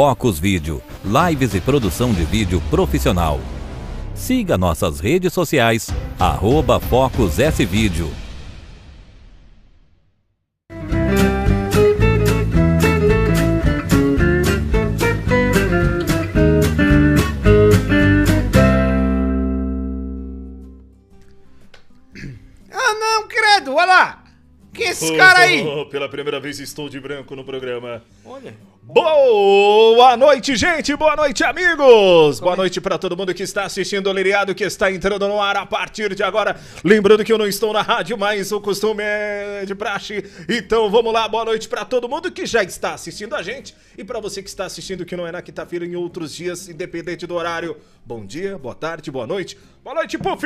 Focus Vídeo, lives e produção de vídeo profissional. Siga nossas redes sociais, arroba Focus S. pela primeira vez estou de branco no programa. Olha. Boa noite, gente! Boa noite, amigos! Boa noite para todo mundo que está assistindo o Liriado, que está entrando no ar a partir de agora. Lembrando que eu não estou na rádio, mas o costume é de praxe. Então vamos lá, boa noite para todo mundo que já está assistindo a gente. E para você que está assistindo que não é na quinta-feira, em outros dias, independente do horário. Bom dia, boa tarde, boa noite. Boa noite, Puff!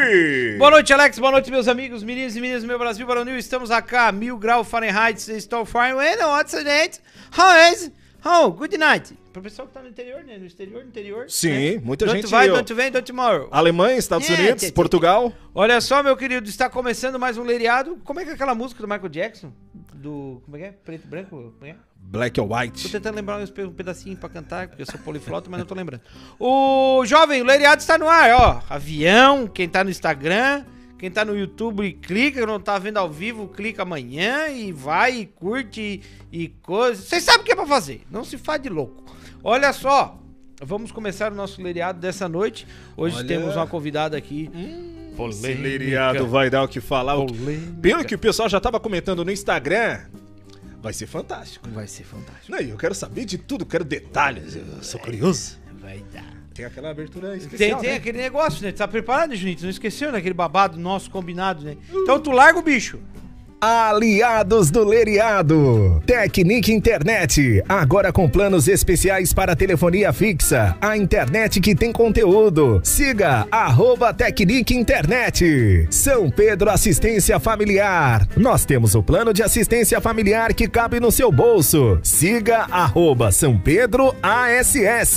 Boa noite, Alex. Boa noite, meus amigos, meninos e meninas do meu Brasil Baronil. Estamos aqui, mil grau Fahrenheit. Estou fine. Well, what's the date? How is? Oh, good night. Pro pessoal que tá no interior, né? No exterior, no interior. Sim, né? muita don't gente vai, don't vem, don't tomorrow. Alemanha, Estados Yeah, Unidos, tchê, tchê. Portugal. Olha só, meu querido, está começando mais um leiriado. Como é que é aquela música do Michael Jackson? Do. Como é que é? Preto e branco? Como é é? Black or Tô White. tentando lembrar um pedacinho pra cantar, porque eu sou poliflota, mas não tô lembrando. O jovem, o Leiriado está no ar, ó. Avião, quem tá no Instagram, quem tá no YouTube clica, não tá vendo ao vivo, clica amanhã e vai e curte e, e coisa. Vocês sabem o que é pra fazer, não se faz de louco. Olha só, vamos começar o nosso Leiriado dessa noite. Hoje Olha. temos uma convidada aqui. Esse Liriado vai dar o que falar. Polêmica. Pelo que o pessoal já tava comentando no Instagram, vai ser fantástico. Vai ser fantástico. Não, eu quero saber de tudo, quero detalhes. Eu sou curioso. Vai dar. Tem aquela abertura Tem, especial, tem né? aquele negócio, né? Tá preparado, Junito? Não esqueceu, né? Aquele babado nosso combinado, né? Então tu larga o bicho. Aliados do Leriado. Tecnic Internet. Agora com planos especiais para telefonia fixa. A internet que tem conteúdo. Siga arroba Tecnic Internet. São Pedro Assistência Familiar. Nós temos o plano de assistência familiar que cabe no seu bolso. Siga arroba São Pedro ASS.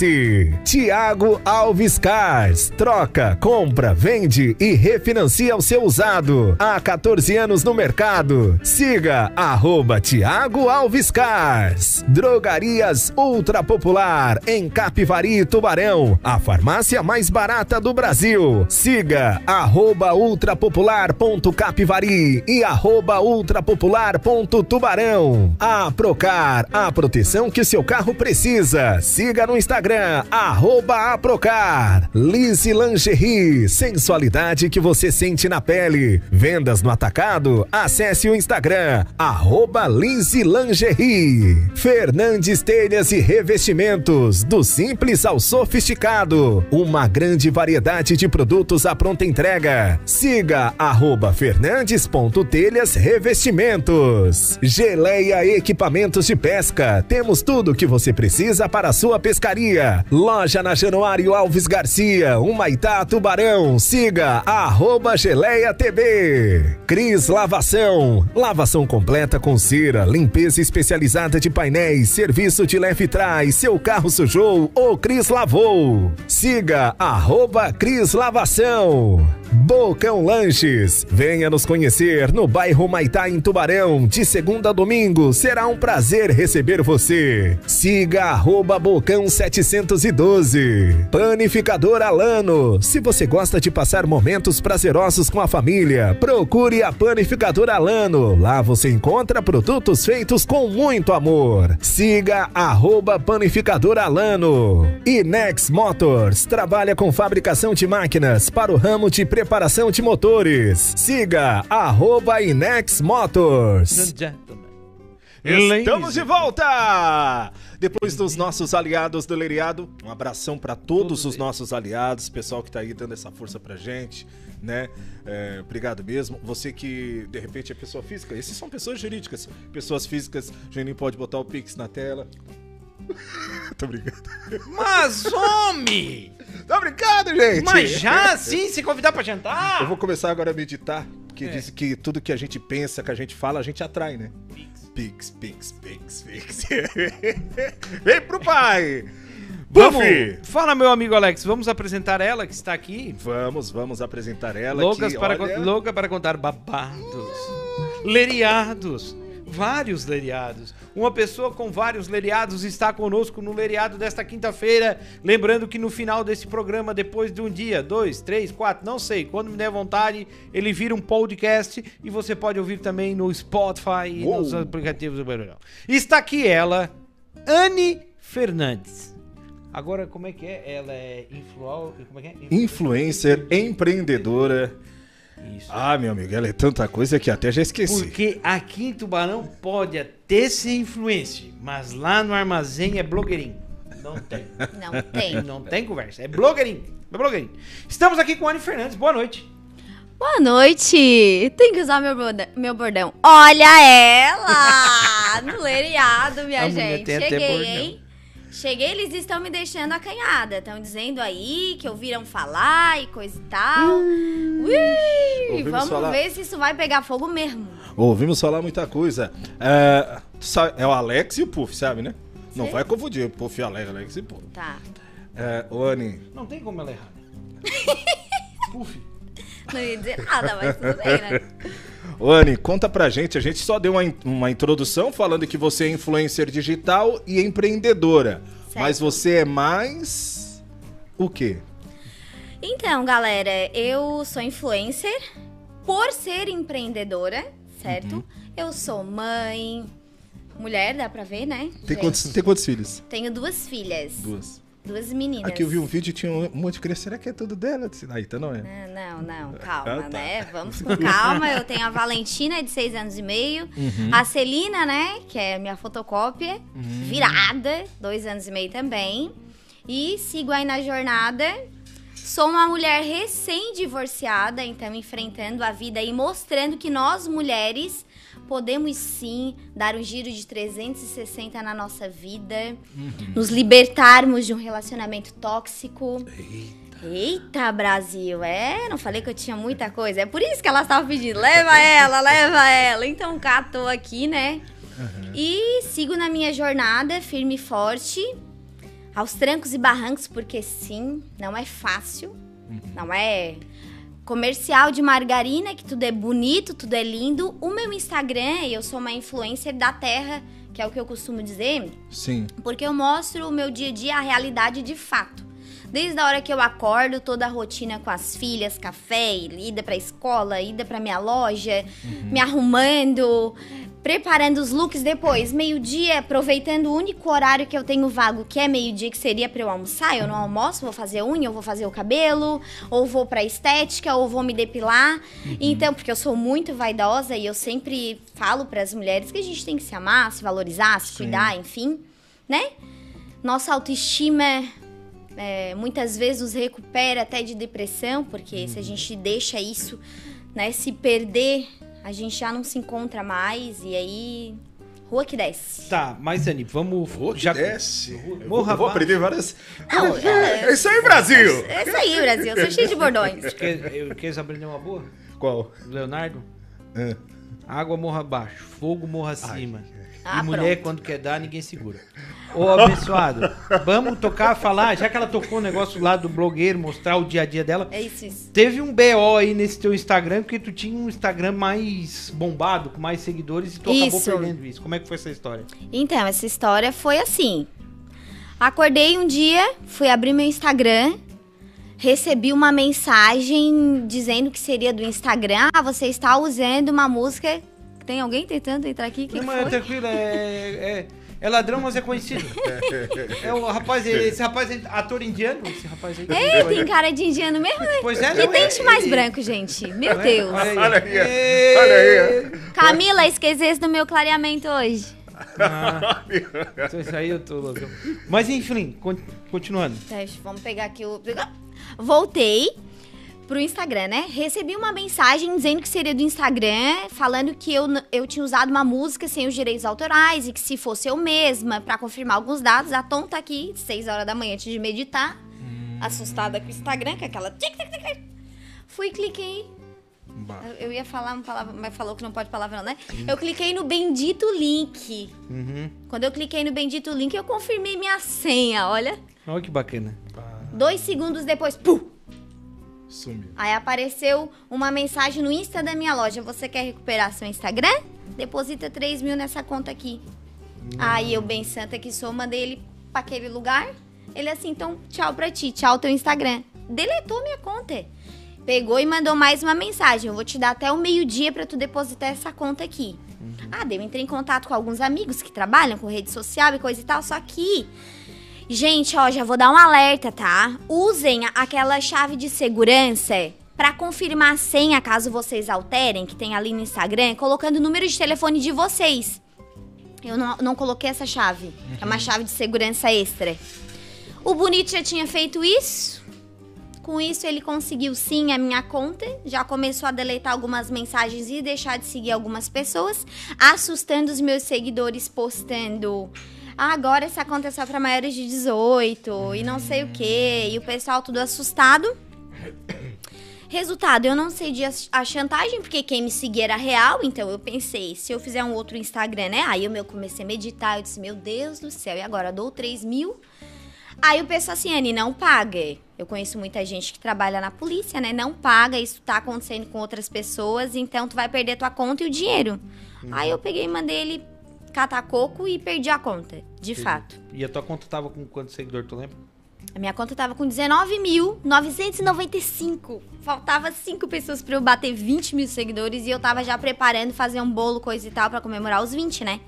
Tiago Alves Cars. Troca, compra, vende e refinancia o seu usado. Há 14 anos no mercado. Siga arroba Tiago Alves Cars. Drogarias Ultra Popular em Capivari, Tubarão. A farmácia mais barata do Brasil. Siga arroba ultrapopular.capivari e arroba ultrapopular.tubarão. A Procar, a proteção que seu carro precisa. Siga no Instagram, arroba Aprocar. Lise Lingerie, sensualidade que você sente na pele. Vendas no atacado? Acesse o Instagram, arroba Lise Lingerie. Fernandes Telhas e Revestimentos, do simples ao sofisticado. Uma grande variedade de produtos à pronta entrega. Siga arroba fernandes.telhas revestimentos. Geleia Equipamentos de Pesca. Temos tudo o que você precisa para a sua pescaria. Loja na Januário Alves Garcia, Humaitá, Tubarão. Siga arroba Geleia TB. Cris Lavação. Lavação completa com cera, limpeza especializada de painéis, serviço de leve trás. Seu carro sujou, o Cris lavou. Siga arroba Cris Lavação. Bocão Lanches. Venha nos conhecer no bairro Maitá, em Tubarão. De segunda a domingo. Será um prazer receber você. Siga arroba Bocão 712. Panificador Alano. Se você gosta de passar momentos prazerosos com a família, procure a Panificador Alano. Lá você encontra produtos feitos com muito amor. Siga arroba Panificador Alano. Inex Motors. Trabalha com fabricação de máquinas para o ramo de preparação de motores. Siga arroba Inex Motors. Estamos de volta! Depois dos nossos aliados do Leriado, um abração para todos os nossos aliados, pessoal que tá aí dando essa força pra gente, né? É, obrigado mesmo. Você que de repente é pessoa física, esses são pessoas jurídicas. Pessoas físicas, Juninho pode botar o Pix na tela. Tô brincando. Mas, homem! Tô brincando, gente! Mas já assim, se convidar pra jantar? Eu vou começar agora a meditar, porque É. diz que tudo que a gente pensa, que a gente fala, a gente atrai, né? Pix, pix, pix, pix. Vem pro pai! Vamos! Buffy! Fala, meu amigo Alex, vamos apresentar ela que está aqui. Vamos, vamos apresentar ela Loucas aqui, para, olha. louca para contar babados, leriados, vários leriados. Uma pessoa com vários leriados está conosco no leriado desta quinta-feira. Lembrando que no final desse programa, depois de um dia, dois, três, quatro, não sei, quando me der vontade, ele vira um podcast e você pode ouvir também no Spotify e Uou. nos aplicativos do. Está aqui ela, Anne Fernandes. Agora, como é que é? Ela é influal... Como é que é? Influencer, empreendedora. Isso. Ah, meu amigo, ela é tanta coisa que até já esqueci. Porque aqui em Tubarão pode até ser influencer, mas lá no armazém é blogueirinho. Não tem. Não tem. Não tem conversa. É blogueirinho. É blogueirinho. Estamos aqui com a Anne Fernandes. Boa noite. Boa noite! Tem que usar meu bordão. Meu bordão. Olha ela! No leriado, minha A gente. Cheguei, hein? Cheguei, eles estão me deixando acanhada. Estão dizendo aí que ouviram falar e coisa e tal. Ui, Ouvimos vamos falar. ver se isso vai pegar fogo mesmo. Ouvimos falar muita coisa. É, tu sabe- é o Alex e o Puff, sabe, né? Não vai confundir Puff e Alex, Alex e Puff. Tá. É, ô, Anny, Não tem como ela errar. Puf. Não ia dizer nada, mas tudo bem, né? Ô, conta pra gente. A gente só deu uma, uma introdução falando que você é influencer digital e empreendedora. Certo. Mas você é mais. O quê? Então, galera, eu sou influencer por ser empreendedora, certo? Uhum. Eu sou mãe, mulher, dá pra ver, né? Tem gente? quantos, tem quantos filhos? Tenho duas filhas. Duas. Duas meninas. Aqui eu vi um vídeo e tinha um monte de criança. Será que é tudo dela? Ah, então não é. Ah, Não, não, calma, Ah, tá. né? Vamos com calma. Eu tenho a Valentina, de seis anos e meio. Uhum. A Celina, né? Que é minha fotocópia. Uhum. Virada, dois anos e meio também. E sigo aí na jornada. Sou uma mulher recém-divorciada, então enfrentando a vida e mostrando que nós mulheres podemos sim dar um giro de 360 na nossa vida, nos libertarmos de um relacionamento tóxico. Eita, Brasil, é? Não falei que eu tinha muita coisa. É por isso que ela estava pedindo. Leva ela, leva ela. Então cá tô aqui, né? E sigo na minha jornada, firme e forte, aos trancos e barrancos, porque sim, não é fácil. Não é comercial de margarina, que tudo é bonito, tudo é lindo. O meu Instagram, eu sou uma influencer da terra, que é o que eu costumo dizer, Sim. porque eu mostro o meu dia a dia, a realidade de fato. Desde a hora que eu acordo, toda a rotina com as filhas, café, ida pra escola, ida pra minha loja, me arrumando, preparando os looks depois, meio-dia, aproveitando o único horário que eu tenho vago, que é meio-dia, que seria pra eu almoçar. Eu não almoço, vou fazer unha, ou vou fazer o cabelo, ou vou pra estética, ou vou me depilar. Então, porque eu sou muito vaidosa e eu sempre falo pras mulheres que a gente tem que se amar, se valorizar, se cuidar, enfim, né? Nossa autoestima é, muitas vezes nos recupera até de depressão, porque se a gente deixa isso, né, se perder, a gente já não se encontra mais e aí rua que desce. Tá, mas Anne, vamos. já... desce. Eu vou, Morra eu vou aprender várias. Não, É isso aí, Brasil! É isso aí, Brasil. Eu sou cheio de bordões. Quer, eu- quer aprender uma boa? Qual? Leonardo? É. Água morra abaixo, fogo morra acima. Ah, e mulher, pronto. quando quer dar, ninguém segura. Ô, abençoado, vamos tocar, falar, já que ela tocou o negócio lá do blogueiro, mostrar o dia a dia dela. É isso, isso. Teve um BO aí nesse teu Instagram, porque tu tinha um Instagram mais bombado, com mais seguidores, e tu acabou Isso. perdendo isso. Como é que foi essa história? Então, essa história foi assim. Acordei um dia, fui abrir meu Instagram, recebi uma mensagem dizendo que seria do Instagram. Ah, você está usando uma música. Tem alguém tentando entrar aqui? Que, Não, mas foi? tranquilo, é, é, é ladrão, mas é conhecido. É o rapaz, esse rapaz é ator indiano, esse rapaz aí. Ei, tem cara de indiano mesmo, né? Pois é, Que não, é- dente mais branco, gente. Meu é? Deus. Olha aí. Olha aí, Ê, olha aí. Camila, esquecesse do meu clareamento hoje. Ah, isso aí eu tô louco. Mas enfim, con- continuando. Vamos pegar aqui o. Voltei pro Instagram, né? Recebi uma mensagem dizendo que seria do Instagram, falando que eu, eu tinha usado uma música sem os direitos autorais e que se fosse eu mesma, pra confirmar alguns dados, a Tom tá aqui, 6 horas da manhã, antes de meditar, assustada com o Instagram, com aquela. Fui, cliquei. Eu- Eu ia falar uma palavra, mas falou que não pode palavrão, né? Eu cliquei no bendito link. Uhum. Quando eu cliquei no bendito link, eu confirmei minha senha, olha. Olha que bacana. Dois segundos depois, pum! Sumiu. Aí apareceu uma mensagem no Insta da minha loja. Você quer recuperar seu Instagram? deposita 3 mil nessa conta aqui. Aí eu, bem santa que sou, mandei ele pra aquele lugar. Ele assim, então tchau pra ti, tchau teu Instagram. Deletou minha conta. Pegou e mandou mais uma mensagem. Eu vou te dar até o meio-dia pra tu depositar essa conta aqui. Ah, daí eu entrei em contato com alguns amigos que trabalham com rede social e coisa e tal, só que. Gente, ó, já vou dar um alerta, tá? Usem aquela chave de segurança pra confirmar a senha caso vocês alterem, que tem ali no Instagram, colocando o número de telefone de vocês. Eu não, não coloquei essa chave. É uma chave de segurança extra. O Bonito já tinha feito isso. Com isso, ele conseguiu sim a minha conta. Já começou a deletar algumas mensagens e deixar de seguir algumas pessoas, assustando os meus seguidores, postando. "Ah, agora essa conta é só pra maiores de 18 e não sei o que. E o pessoal tudo assustado. Resultado, eu não as- a chantagem, porque quem me seguia era real, então eu pensei, se eu fizer um outro Instagram, né? Aí eu meu, comecei a meditar, eu disse, meu Deus do céu, e agora? Eu dou 3 mil? Aí o pessoal assim, Anne, não paga. Eu conheço muita gente que trabalha na polícia, né? Não paga, isso tá acontecendo com outras pessoas, então tu vai perder tua conta e o dinheiro. Aí eu peguei e mandei ele catar coco e perdi a conta, de fato. E a tua conta tava com quantos seguidores, tu lembra? A minha conta tava com 19.995. Faltava 5 pessoas pra eu bater 20 mil seguidores e eu tava já preparando fazer um bolo, coisa e tal, pra comemorar os 20, né?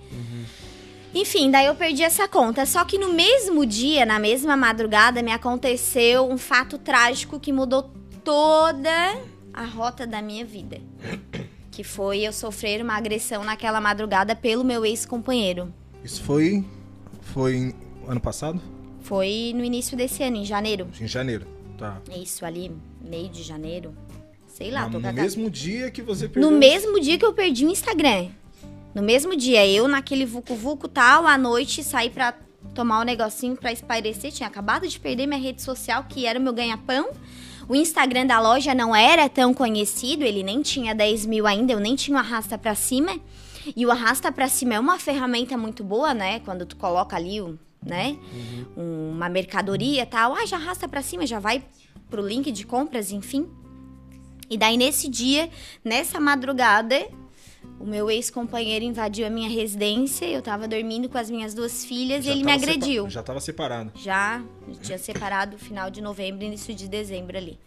Enfim, daí eu perdi essa conta. Só que no mesmo dia, na mesma madrugada, me aconteceu um fato trágico que mudou toda a rota da minha vida. Que foi eu sofrer uma agressão naquela madrugada pelo meu ex-companheiro. Isso foi. Foi ano passado? Foi no início desse ano, em janeiro. Em janeiro. Tá. Isso, ali, meio de janeiro. Sei lá, no tô a mesmo dia que você perdeu. No mesmo dia que eu perdi o Instagram. No mesmo dia, eu naquele vucu-vucu tal, à noite saí pra tomar um negocinho pra espairecer. Tinha acabado de perder minha rede social, que era o meu ganha-pão. O Instagram da loja não era tão conhecido, ele nem tinha 10 mil ainda, eu nem tinha o arrasta pra cima. E o arrasta pra cima é uma ferramenta muito boa, né? Quando tu coloca ali, né? Uma mercadoria e tal. Ah, já arrasta pra cima, já vai pro link de compras, enfim. E daí, nesse dia, nessa madrugada, o meu ex-companheiro invadiu a minha residência. Eu tava dormindo com as minhas duas filhas e Já ele me agrediu. Já tava separado. Já tinha separado final de novembro, início de dezembro ali.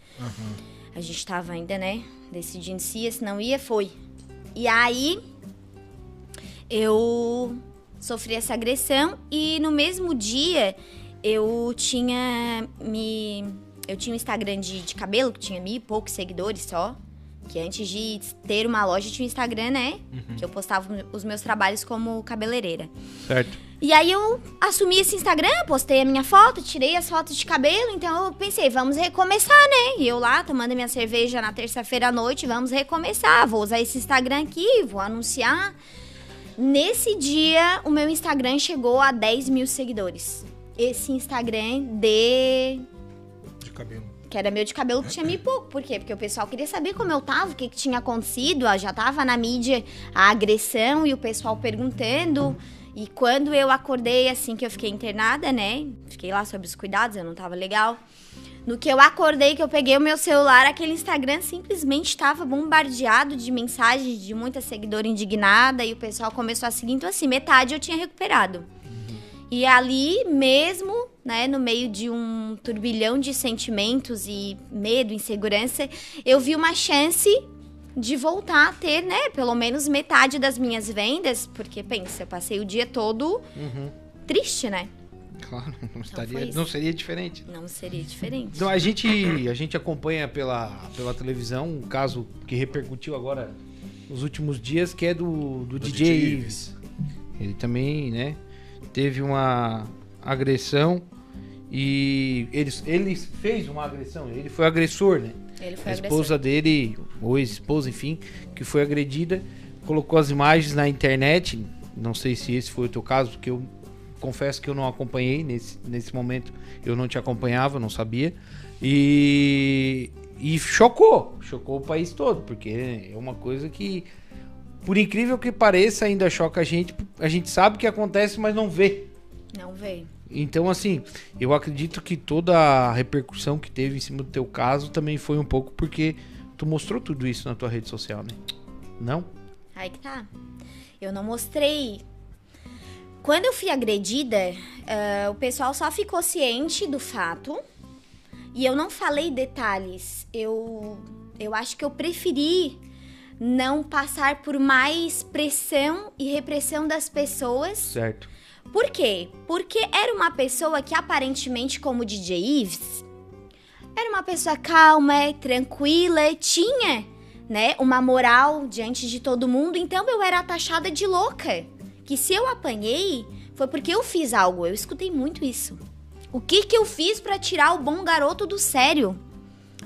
A gente tava ainda, né, decidindo se ia, se não ia, foi. E aí, eu sofri essa agressão e no mesmo dia eu tinha me eu tinha um Instagram de, de cabelo que tinha mil e poucos seguidores só que antes de ter uma loja tinha um Instagram né que eu postava os meus trabalhos como cabeleireira Certo. e aí eu assumi esse Instagram, postei a minha foto, tirei as fotos de cabelo, então eu pensei, vamos recomeçar, né? E eu lá tomando minha cerveja na terça-feira à noite, vamos recomeçar. Vou usar esse Instagram aqui, vou anunciar. Nesse dia, o meu Instagram chegou a 10 mil seguidores. Esse Instagram de De cabelo. Que era meu de cabelo que tinha me pouco. Por quê? Porque o pessoal queria saber como eu tava, o que, que tinha acontecido. Já tava na mídia a agressão e o pessoal perguntando. E quando eu acordei, assim que eu fiquei internada, né? Fiquei lá sob os cuidados, eu não tava legal. No que eu acordei, que eu peguei o meu celular, aquele Instagram simplesmente estava bombardeado de mensagens de muita seguidora indignada. E o pessoal começou a seguir. Então, assim, metade eu tinha recuperado. E ali mesmo, né, no meio de um turbilhão de sentimentos e medo, insegurança, eu vi uma chance de voltar a ter, né, pelo menos metade das minhas vendas, porque pensa, eu passei o dia todo triste, né? Claro, não, foi estaria, não seria diferente. Não seria diferente. Então a gente, a gente acompanha pela, pela televisão um caso que repercutiu agora nos últimos dias, que é do, do, Do DJ DJ Ives. Ele também, né, teve uma agressão e ele, ele fez uma agressão, ele foi agressor, né? Ele foi A agressor. esposa dele, ou ex-esposa, enfim, que foi agredida, colocou as imagens na internet. Não sei se esse foi o teu caso, porque eu confesso que eu não acompanhei nesse, nesse momento. Eu não te acompanhava, não sabia. E, e chocou, chocou o país todo, porque é uma coisa que, por incrível que pareça, ainda choca a gente. A gente sabe que acontece, mas não vê. Não veio. Então, assim, eu acredito que toda a repercussão que teve em cima do teu caso também foi um pouco porque tu mostrou tudo isso na tua rede social, né? Não? Aí que tá. Eu não mostrei. Quando eu fui agredida, ah, o pessoal só ficou ciente do fato. E eu não falei detalhes. Eu, eu acho que eu preferi não passar por mais pressão e repressão das pessoas. Certo. Por quê? Porque era uma pessoa que aparentemente, como o DJ Ives, era uma pessoa calma, tranquila, tinha, né, uma moral diante de todo mundo, então eu era taxada de louca. Que se eu apanhei, foi porque eu fiz algo. Eu escutei muito isso. O que que eu fiz pra tirar o bom garoto do sério?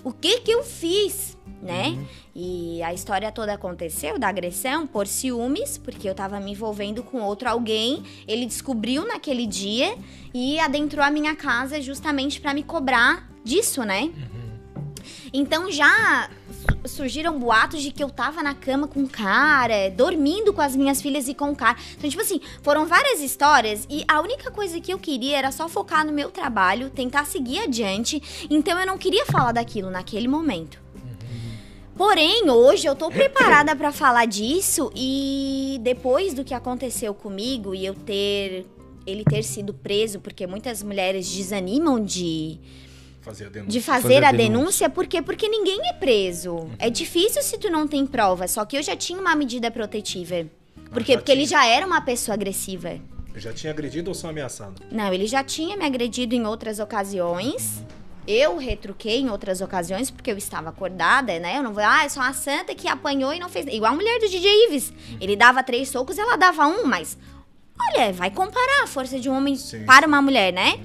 O que que eu fiz, né? E a história toda aconteceu da agressão por ciúmes, porque eu tava me envolvendo com outro alguém. Ele descobriu naquele dia e adentrou a minha casa justamente pra me cobrar disso, né? Então já su- surgiram boatos de que eu tava na cama com o cara, dormindo com as minhas filhas e com o cara. Então, tipo assim, foram várias histórias e a única coisa que eu queria era só focar no meu trabalho, tentar seguir adiante. Então eu não queria falar daquilo naquele momento. Porém, hoje eu tô preparada pra falar disso e depois do que aconteceu comigo e eu ter ele ter sido preso, porque muitas mulheres desanimam de Fazer a denúncia. de fazer, Fazer a a denúncia, por quê? Porque ninguém é preso. É difícil se tu não tem prova, só que eu já tinha uma medida protetiva. Por quê? Porque ele tinha. já era uma pessoa agressiva. Já tinha agredido ou só ameaçado? Não, ele já tinha me agredido em outras ocasiões. Eu retruquei em outras ocasiões porque eu estava acordada, né? Eu não vou, ah, eu sou uma santa que apanhou e não fez. Igual a mulher do DJ Ives. Ele dava três socos, ela dava um, mas. Olha, vai comparar a força de um homem Sim. para uma mulher, né?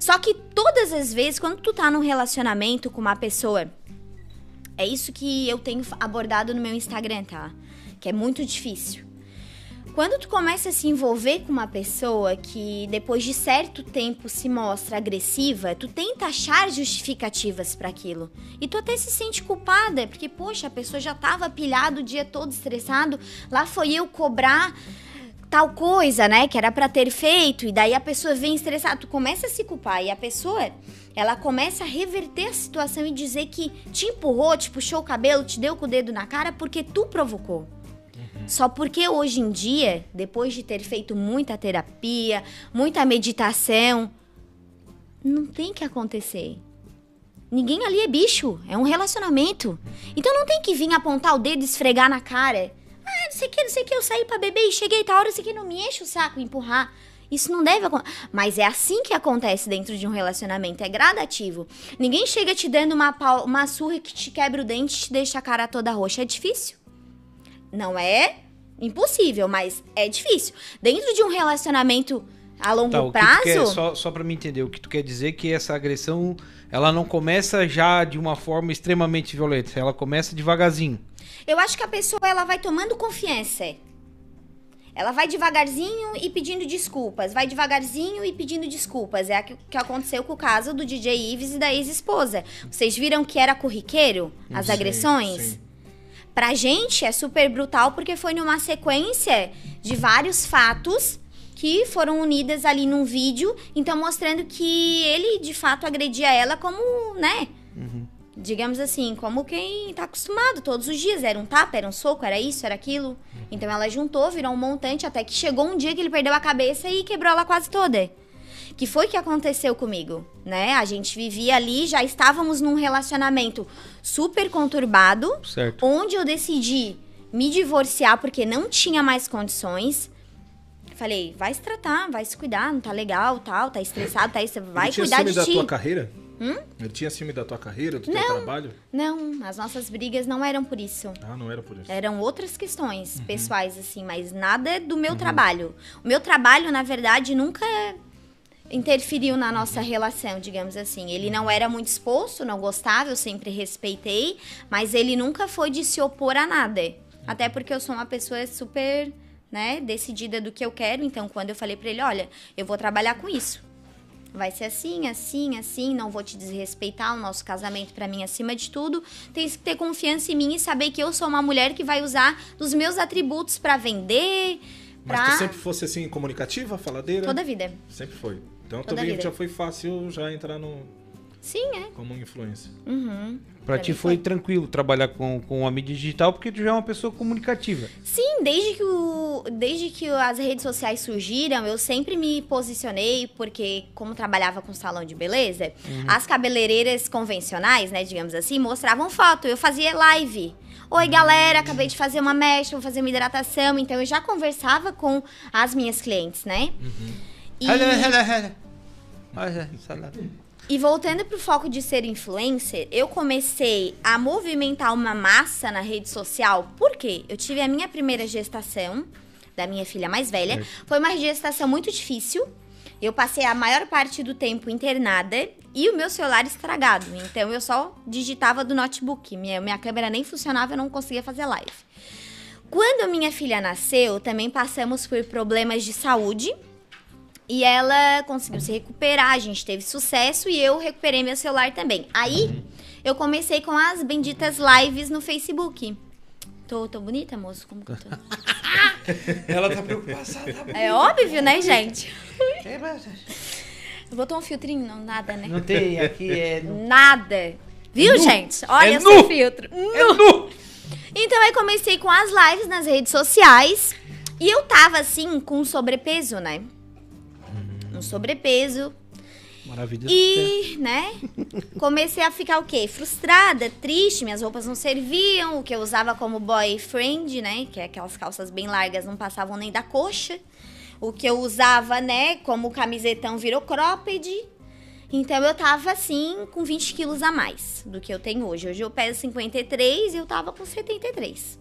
Só que todas as vezes, quando tu tá num relacionamento com uma pessoa, é isso que eu tenho abordado no meu Instagram, tá? Que é muito difícil. Quando tu começa a se envolver com uma pessoa que depois de certo tempo se mostra agressiva, tu tenta achar justificativas pra aquilo. E tu até se sente culpada, porque poxa, a pessoa já tava pilhado o dia todo estressado, lá foi eu cobrar tal coisa, né, que era pra ter feito, e daí a pessoa vem estressada, tu começa a se culpar e a pessoa, ela começa a reverter a situação e dizer que te empurrou, te puxou o cabelo, te deu com o dedo na cara porque tu provocou. Só porque hoje em dia, depois de ter feito muita terapia, muita meditação, não tem que acontecer. Ninguém ali é bicho, é um relacionamento. Então não tem que vir apontar o dedo e esfregar na cara. Ah, não sei o que, não sei o que, eu saí pra beber e cheguei tal hora, isso aqui não me enche o saco empurrar. Isso não deve acontecer. Mas é assim que acontece dentro de um relacionamento, é gradativo. Ninguém chega te dando uma, uma surra que te quebra o dente e te deixa a cara toda roxa. É difícil. Não é impossível, mas é difícil. Dentro de um relacionamento a longo Tá, que prazo. tu quer, só, só pra me entender, o que tu quer dizer é que essa agressão, ela não começa já de uma forma extremamente violenta, ela começa devagarzinho. Eu acho que a pessoa ela vai tomando confiança. Ela vai devagarzinho e pedindo desculpas, vai devagarzinho e pedindo desculpas. É o que que aconteceu com o caso do DJ Ives e da ex-esposa. Vocês viram que era corriqueiro as agressões? sim. Pra gente é super brutal porque foi numa sequência de vários fatos que foram unidas ali num vídeo, então mostrando que ele de fato agredia ela como, né? Digamos assim, como quem tá acostumado todos os dias. Era um tapa, era um soco, era isso, era aquilo. Então ela juntou, virou um montante, até que chegou um dia que ele perdeu a cabeça e quebrou ela quase toda. Que foi que aconteceu comigo, né? A gente vivia ali, já estávamos num relacionamento super conturbado, Certo. onde eu decidi me divorciar porque não tinha mais condições. Falei, vai se tratar, vai se cuidar, não tá legal, tal, tá estressado, tá isso, vai Ele tinha cuidar de da ti. tua carreira? Ele tinha ciúme da tua carreira, do teu Não. trabalho? Não, as nossas brigas não eram por isso. Ah, não era por isso. Eram outras questões pessoais, assim, mas nada do meu trabalho. O meu trabalho, na verdade, nunca interferiu na nossa relação, digamos assim. Ele não era muito exposto, não gostava, eu sempre respeitei, mas ele nunca foi de se opor a nada. Até porque eu sou uma pessoa super, né, decidida do que eu quero, então quando eu falei pra ele, olha, eu vou trabalhar com isso. Vai ser assim, assim, assim, não vou te desrespeitar, o nosso casamento pra mim acima de tudo. Tem que ter confiança em mim e saber que eu sou uma mulher que vai usar dos meus atributos pra vender, Mas pra tu sempre fosse assim, comunicativa, faladeira? toda vida. Sempre foi. Então Toda também já foi fácil já entrar no. Sim, é. Como influência. Uhum. Pra Pra ti foi foi. tranquilo trabalhar com, com a mídia digital porque tu já é uma pessoa comunicativa. Sim, desde que, o, desde que as redes sociais surgiram, eu sempre me posicionei, porque como trabalhava com salão de beleza, as cabeleireiras convencionais, né, digamos assim, mostravam foto. Eu fazia live. Oi, galera, acabei de fazer uma mecha, vou fazer uma hidratação. Então, eu já conversava com as minhas clientes, né? E... E voltando pro foco de ser influencer, eu comecei a movimentar uma massa na rede social. Por quê? Eu tive a minha primeira gestação da minha filha mais velha. Foi uma gestação muito difícil. Eu passei a maior parte do tempo internada e o meu celular estragado. Então eu só digitava do notebook. Minha, minha câmera nem funcionava, eu não conseguia fazer live. Quando minha filha nasceu, também passamos por problemas de saúde. E ela conseguiu se recuperar, a gente teve sucesso e eu recuperei meu celular também. Aí eu comecei com as benditas lives no Facebook. Tô, tô bonita, moço? Como que eu tô? Ela tá preocupada. É óbvio, né, gente? É, mas Botou um filtrinho? Não, nada, né? Não tem, aqui é. Nada. Viu, nu. gente? Olha É o seu nu. filtro. É nu! Então eu comecei com as lives nas redes sociais e eu tava assim com sobrepeso, né? Um sobrepeso. Maravilha. E, né, comecei a ficar o quê? Frustrada, triste, minhas roupas não serviam, o que eu usava como boyfriend, né, que é aquelas calças bem largas, não passavam nem da coxa. O que eu usava, né, como camisetão virou cropped. Então eu tava assim, com 20 quilos a mais do que eu tenho hoje. Hoje eu peso 53 e eu tava com 73.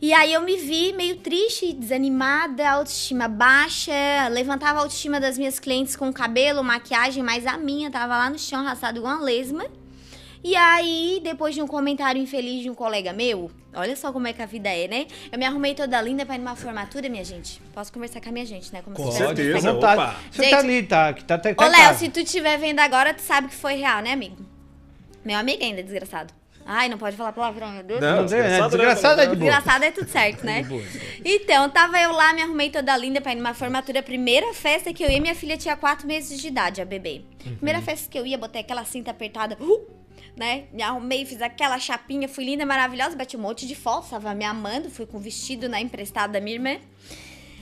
E aí eu me vi meio triste, desanimada, autoestima baixa, levantava a autoestima das minhas clientes com cabelo, maquiagem, mas a minha tava lá no chão, arrastada igual uma lesma. E aí, depois de um comentário infeliz de um colega meu, olha só como é que a vida é, né? Eu me arrumei toda linda pra ir numa formatura, minha gente. Posso conversar com a minha gente, né? Como Com certeza. Não tá, Opa. você Gente. tá ali, tá? Que tá, tá, tá Ô, Léo, se tu estiver vendo agora, tu sabe que foi real, né, amigo? Meu amigo ainda, desgraçado. Ai, não pode falar palavrão, meu Deus. Não, desgraçado desgraçado, não, é de boa. Engraçado é tudo certo, né? Então, tava eu lá, me arrumei toda linda pra ir numa formatura. Primeira festa que eu ia, minha filha tinha 4 meses de idade, a bebê. Primeira festa que eu ia, botei aquela cinta apertada, uh, né? Me arrumei, fiz aquela chapinha, fui linda, maravilhosa, bati um monte de fotos, tava me amando, fui com o vestido, né, emprestado da minha irmã.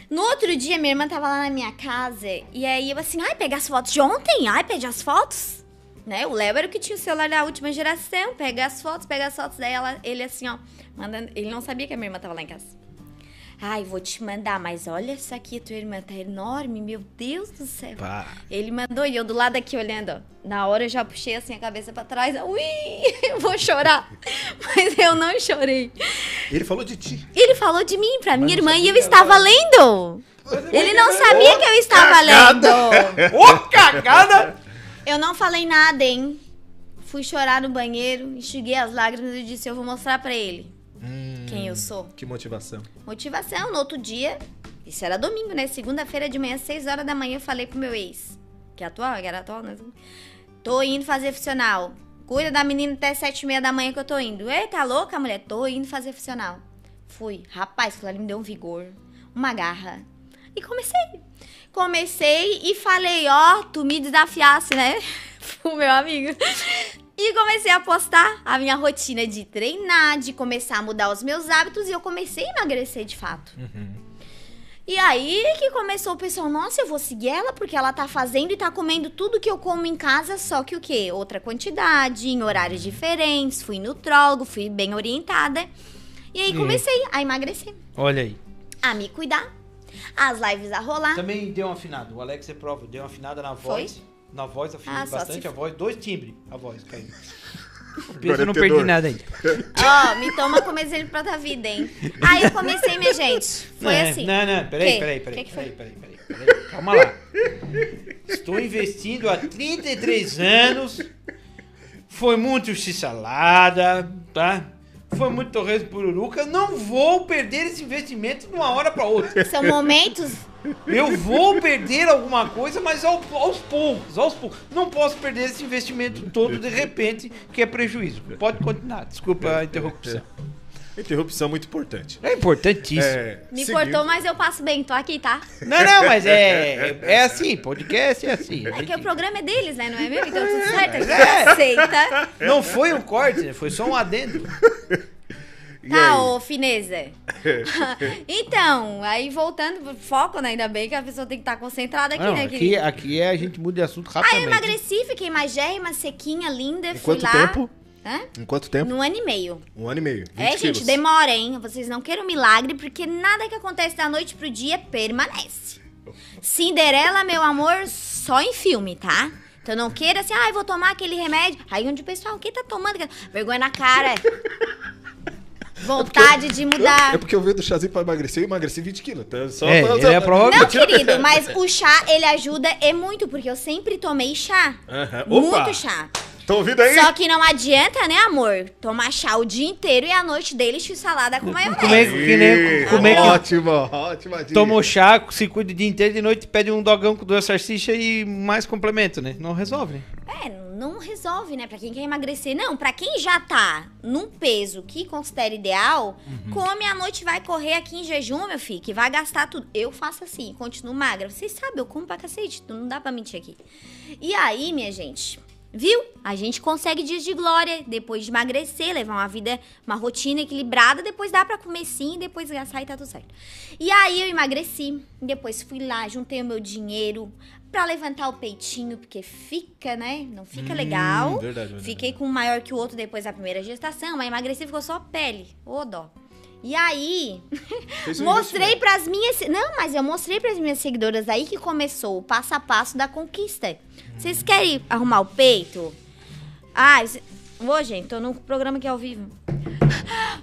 No outro dia, minha irmã tava lá na minha casa, e aí eu assim, ai, pegar as fotos de ontem? Ai, pede as fotos? Né? O Léo era o que tinha o celular da última geração, pega as fotos, pega as fotos, daí ela, ele assim, ó, mandando, ele não sabia que a minha irmã tava lá em casa. Ai, vou te mandar, mas olha essa aqui, tua irmã tá enorme, meu Deus do céu. Pá. Ele mandou e eu do lado aqui olhando, ó. Na hora eu já puxei assim a cabeça pra trás, ui, eu vou chorar. Mas eu não chorei. Ele falou de ti. Ele falou de mim pra minha irmã e eu estava lendo. Ele não sabia que eu estava lendo. Ô, cagada! Eu não falei nada, hein? Fui chorar no banheiro, enxuguei as lágrimas e disse: Eu vou mostrar pra ele quem eu sou. Que motivação. Motivação, no outro dia, isso era domingo, né? Segunda-feira de manhã, 6 horas da manhã, eu falei pro meu ex, que é atual, que era atual, né? Tô indo fazer funcional. Cuida da menina até 7 e meia da manhã que eu tô indo. Ei, tá louca, mulher? Tô indo fazer funcional. Fui. Rapaz, aquilo ali me deu um vigor, uma garra. E comecei. Comecei e falei, ó, tu me desafiasse, né? Pro meu amigo. E comecei a postar a minha rotina de treinar, de começar a mudar os meus hábitos e eu comecei a emagrecer de fato. E aí que começou o pessoal, nossa, eu vou seguir ela porque ela tá fazendo e tá comendo tudo que eu como em casa, só que o quê? Outra quantidade, em horários diferentes, fui nutrólogo, fui bem orientada. E aí comecei a emagrecer, Olha aí. a me cuidar, as lives a rolar. Também deu uma afinada. O Alex é prova, deu uma afinada na Foi? voz. Na voz, afinei Ah, bastante se a voz. Dois timbres, a voz caiu. Pedro é não tenor. perdi nada ainda. Ó, me toma como exemplo pra tua vida, hein? Aí eu comecei, minha gente, foi não, assim. Não, não, peraí, peraí, peraí. Que que foi? peraí, peraí, peraí, peraí. Calma lá. Estou investindo há 33 anos. Foi muito x-salada, tá? Foi muito torresmo pururuca. Não vou perder esse investimento de uma hora para outra. São momentos Eu vou perder alguma coisa, mas ao- aos poucos, aos poucos. Não posso perder esse investimento todo de repente, que é prejuízo. Pode continuar. Desculpa a interrupção. Interrupção muito importante. É importantíssimo. É, Me seguindo- cortou, mas eu passo bem, tô aqui, tá? Não, não, mas é, é assim, podcast é assim. É que o programa é deles, né? Não é meu? Então tudo certo, a gente É. aceita. Não foi um corte, né? foi só um adendo. E Tá, aí? ô fineza. então, aí voltando, foco, né? Ainda bem que a pessoa tem que estar concentrada aqui, Não, né, aqui, aqui é a gente muda de assunto Aí eu rapidamente. emagreci, fiquei magérrima, sequinha, linda, Em fui quanto lá. tempo? Hã? Em quanto tempo? Num ano e meio. Um ano e meio. 20 É, gente, quilos. demora, hein? Vocês não queiram milagre, porque nada que acontece da noite pro dia permanece. Cinderela, meu amor, só em filme, tá? Então não queira assim, ai, vou tomar aquele remédio. Aí onde o pessoal, quem tá tomando? Vergonha na cara. Vontade de mudar. É porque eu veio do chazinho pra emagrecer e emagreci 20 quilos. Então, só É, pra- é a prova Não, querido, mas o chá, ele ajuda e muito, porque eu sempre tomei chá. Aham. Opa! Muito chá. Estão ouvindo aí? Só que não adianta, né, amor? Tomar chá o dia inteiro e à noite dele salada com maionese. Comer, que nem, comer que Ótima, ótima dica. tomou chá, se cuida o dia inteiro, de noite pede um dogão com duas salsichas e mais complemento, né? Não resolve, né? É, não resolve, né? Pra quem quer emagrecer. Não, pra quem já tá num peso que considera ideal, come à noite, vai correr aqui em jejum, meu filho, que vai gastar tudo. Eu faço assim, continuo magra. Vocês sabem, eu como pra cacete, não dá pra mentir aqui. E aí, minha gente, viu? A gente consegue dias de glória depois de emagrecer, levar uma vida, uma rotina equilibrada, depois dá pra comer sim, depois gastar e tá tudo certo. E aí eu emagreci, depois fui lá, juntei o meu dinheiro pra levantar o peitinho, porque fica, né? Não fica legal. verdade, verdade. Fiquei com um maior que o outro depois da primeira gestação, mas emagreci ficou só pele. Ô, dó. E aí, mostrei pras minhas. Não, mas eu mostrei pras minhas seguidoras aí que começou o passo a passo da conquista. Vocês querem arrumar o peito? Ah, cê- ô, gente, tô no programa aqui ao vivo.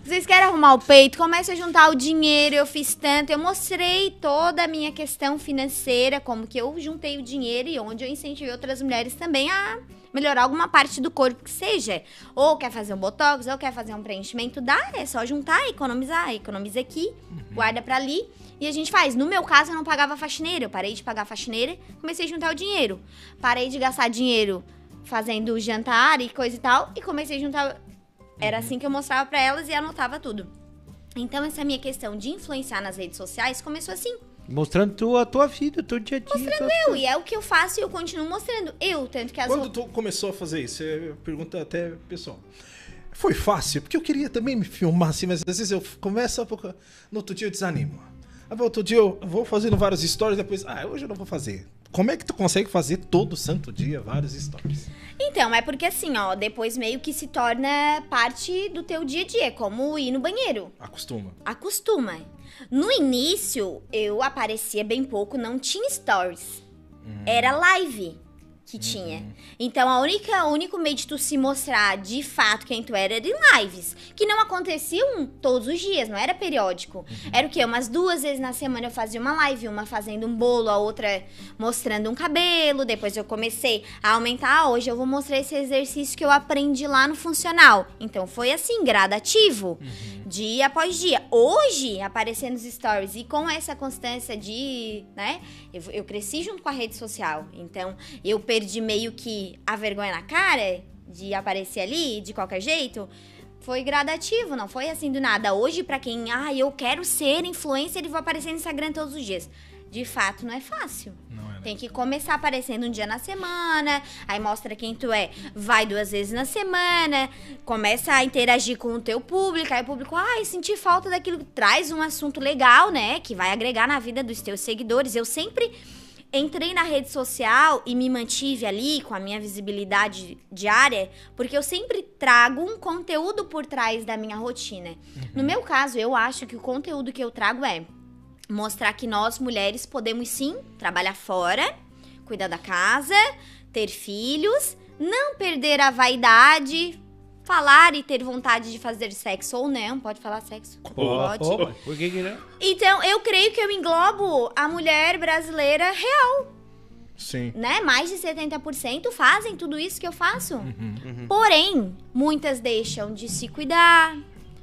Vocês querem arrumar o peito? Comece a juntar o dinheiro. Eu fiz tanto. Eu mostrei toda a minha questão financeira, como que eu juntei o dinheiro e onde eu incentivei outras mulheres também a melhorar alguma parte do corpo que seja. Ou quer fazer um botox, ou quer fazer um preenchimento, dá. É só juntar, economizar. Economiza aqui, guarda pra ali. E a gente faz. No meu caso, eu não pagava faxineira. Eu parei de pagar faxineira, comecei a juntar o dinheiro. Parei de gastar dinheiro fazendo jantar e coisa e tal. E comecei a juntar era assim que eu mostrava pra elas e anotava tudo. Então, essa minha questão de influenciar nas redes sociais começou assim. Mostrando tu, a tua vida, o teu dia a dia. tuas Eu, e é o que eu faço e eu continuo mostrando. Eu, tanto que as Quando tu começou a fazer isso, é pergunta até pessoal. Foi fácil, porque eu queria também me filmar assim, mas às vezes eu começo a pouco. No outro dia eu desanimo. Aí outro dia eu vou fazendo vários stories, depois, ah, hoje eu não vou fazer. Como é que tu consegue fazer todo santo dia vários stories? Então, é porque assim, ó, depois meio que se torna parte do teu dia a dia, como ir no banheiro. Acostuma. Acostuma. No início, eu aparecia bem pouco, não tinha stories. Era live que tinha. Então, a única, o único meio de tu se mostrar de fato quem tu era era em lives. Que não aconteciam todos os dias, não era periódico. Era o quê? Umas duas vezes na semana eu fazia uma live, uma fazendo um bolo, a outra mostrando um cabelo. Depois eu comecei a aumentar. Ah, hoje eu vou mostrar esse exercício que eu aprendi lá no funcional. Então, foi assim, gradativo dia após dia. Hoje, aparecendo nos stories e com essa constância de, né? Eu, eu cresci junto com a rede social. Então, eu perdi meio que a vergonha na cara de aparecer ali de qualquer jeito. Foi gradativo, não foi assim do nada. Hoje, pra quem, ah, eu quero ser influencer e vou aparecer no Instagram todos os dias. De fato, não é fácil. Não é, né? Tem que começar aparecendo um dia na semana, aí mostra quem tu é, vai duas vezes na semana, começa a interagir com o teu público, aí o público, ai, senti falta daquilo, traz um assunto legal, né, que vai agregar na vida dos teus seguidores. Eu sempre entrei na rede social e me mantive ali com a minha visibilidade diária, porque eu sempre trago um conteúdo por trás da minha rotina. No meu caso, eu acho que o conteúdo que eu trago é mostrar que nós mulheres podemos sim trabalhar fora, cuidar da casa, ter filhos, não perder a vaidade, falar e ter vontade de fazer sexo ou não, pode falar sexo? Pode. Opa, por que que não? Então, eu creio que eu englobo a mulher brasileira real, Sim. né? Mais de 70% fazem tudo isso que eu faço. Porém, muitas deixam de se cuidar,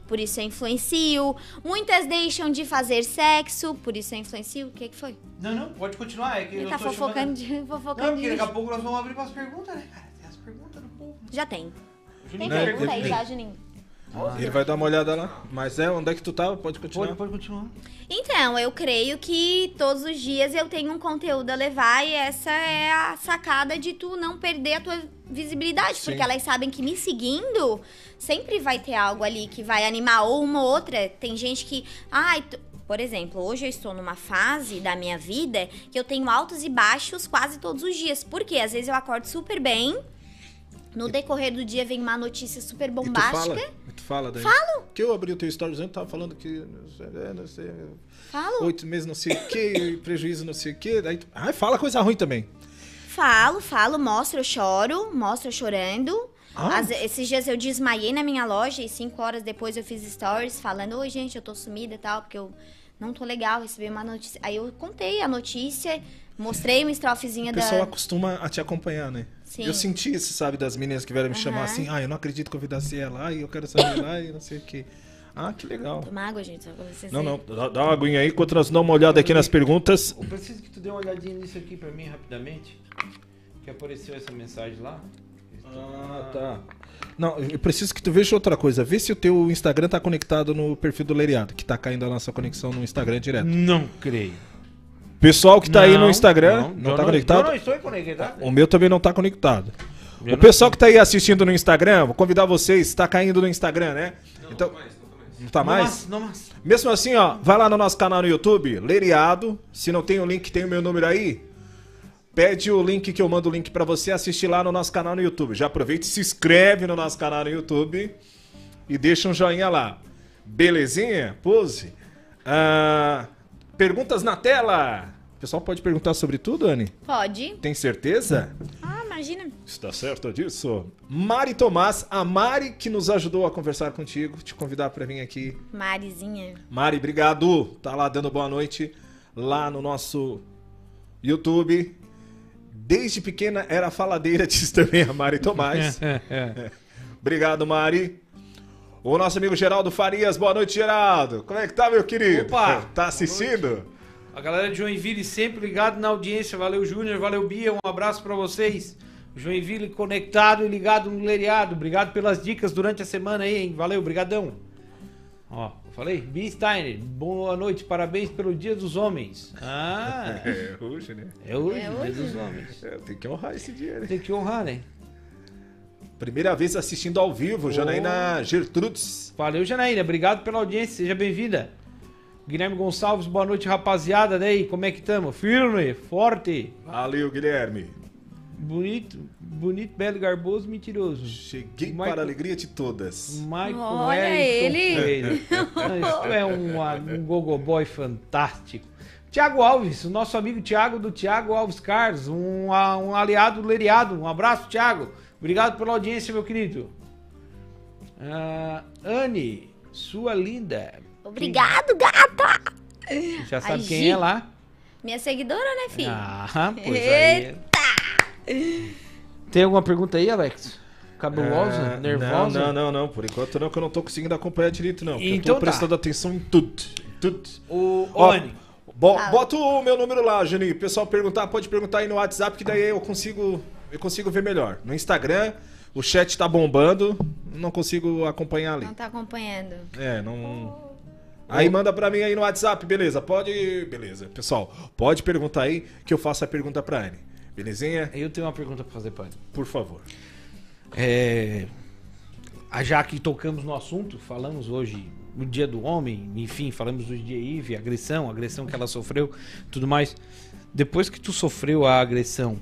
por isso eu influencio. Muitas deixam de fazer sexo, por isso eu influencio. O que, que foi? Não, não, pode continuar. É que Ele eu tá tô fofocando chamando- de. Não, Fofocando porque de... daqui a pouco nós vamos abrir pras perguntas, né, cara? Tem as perguntas do povo. Já tem. Tem pergunta aí já, Juninho? Ele vai dar uma olhada lá. Mas é, onde é que tu tava? Pode continuar. Pode, pode continuar. Então, eu creio que todos os dias eu tenho um conteúdo a levar e essa é a sacada de tu não perder a tua visibilidade, Sim. porque elas sabem que me seguindo sempre vai ter algo ali que vai animar ou uma ou outra. Tem gente que, ai, tu- por exemplo, hoje eu estou numa fase da minha vida que eu tenho altos e baixos quase todos os dias. Porque às vezes eu acordo super bem, no decorrer do dia vem uma notícia super E tu bombástica. fala? E tu fala daí? Falo. Que eu abri o teu stories antes, tava falando que não sei, é, não sei, Falo. oito meses não sei o que, prejuízo não sei o que. Daí tu... Ai, fala coisa ruim também. Falo, falo, mostro, eu choro, mostro eu chorando. Ah. Às- esses dias eu desmaiei na minha loja e cinco horas depois eu fiz stories falando, oi gente, eu tô sumida e tal, porque eu não tô legal, recebi uma notícia. Aí eu contei a notícia, mostrei uma estrofezinha O pessoal da. acostuma a te acompanhar, né? Sim. Eu senti isso, sabe, das meninas que vieram me chamar Aham. assim, ah, eu não acredito que eu convidasse ela e eu quero saber lá e não sei o que. Ah, que legal. Toma água, gente, Não, não, dá, dá uma aguinha aí enquanto nós damos uma olhada aqui nas perguntas. Eu preciso que tu dê uma olhadinha nisso aqui pra mim rapidamente. Que apareceu essa mensagem lá. Ah, tá. Não, eu preciso que tu veja outra coisa. Vê se o teu Instagram tá conectado no perfil do Leriado, que tá caindo a nossa conexão no Instagram direto. Não creio. Pessoal que tá aí no Não, Instagram, não, eu tá Eu conectado? não estou conectado. O meu também não tá conectado. Eu O não pessoal que tá aí assistindo no Instagram, vou convidar vocês, tá caindo no Instagram, né? então, não tá mais? Não, mas. Mesmo assim, ó, vai lá no nosso canal no YouTube, Leriado. Se não tem o link, tem o meu número aí. Pede o link que eu mando o link pra você assistir lá no nosso canal no YouTube. Já aproveita e se inscreve no nosso canal no YouTube e deixa um joinha lá. Belezinha? Pose. Ah, perguntas na tela. O pessoal pode perguntar sobre tudo, Anne? Pode. Tem certeza? Ah, imagina. Está certo disso? Mari Tomás, a Mari que nos ajudou a conversar contigo, te convidar pra vir aqui. Marizinha. Mari, obrigado. Tá lá dando boa noite lá no nosso YouTube. Desde pequena era faladeira, diz também a Mari Tomás. É, Obrigado, Mari. O nosso amigo Geraldo Farias, boa noite, Geraldo. Como é que tá, meu querido? Opa! Tá assistindo? A galera de Joinville sempre ligado na audiência. Valeu, Júnior. Valeu, Bia. Um abraço pra vocês. Joinville conectado e ligado no Leriado. Obrigado pelas dicas durante a semana aí, hein? Valeu, brigadão. Ó, falei? Bia Steiner, boa noite. Parabéns pelo Dia dos Homens. Ah, É, hoje, né? é hoje, É Dia hoje, dos né? Homens. É, tem que honrar esse dia, né? Tem que honrar, né? Primeira vez assistindo ao vivo, Janaína Gertrudes. Valeu, Janaína. Obrigado pela audiência. Seja bem-vinda. Guilherme Gonçalves, boa noite, rapaziada. Daí, como é que tamo? Firme, forte, Valeu, Guilherme. Bonito, bonito, belo, garboso, mentiroso. Cheguei Michael- para a alegria de todas. Michael Olha Wellington ele. Coelho. Isso é um, um gogoboy fantástico. Tiago Alves, o nosso amigo Tiago do Tiago Alves Carlos, um, um aliado do Leriado. Um abraço, Tiago. Obrigado pela audiência, meu querido. Ah, Anne, sua linda. Obrigado, gata. Já sabe A quem é lá? Minha seguidora, né, filho? Ah, pois aí. Tem alguma pergunta aí, Alex? Cabulosa? Ah, nervosa? Não, não, não, não. Por enquanto não, que eu não tô conseguindo acompanhar direito, não. Então eu tô tá. prestando atenção em tudo. em tudo. O, Ó, Anne, bo- Fala. bota o meu número lá, Juninho. O pessoal perguntar, pode perguntar aí no WhatsApp, que daí eu consigo, eu consigo ver melhor. No Instagram, o chat tá bombando, não consigo acompanhar ali. Não tá acompanhando. É, não. Aí manda pra mim aí no WhatsApp, beleza? Pode. Beleza. Pessoal, pode perguntar aí que eu faço a pergunta pra Anne. Belezinha? eu tenho uma pergunta pra fazer Anne. Por favor. É, já que tocamos no assunto, falamos hoje no Dia do Homem, enfim, falamos do dia Ive, agressão, agressão que ela sofreu, tudo mais. Depois que tu sofreu a agressão,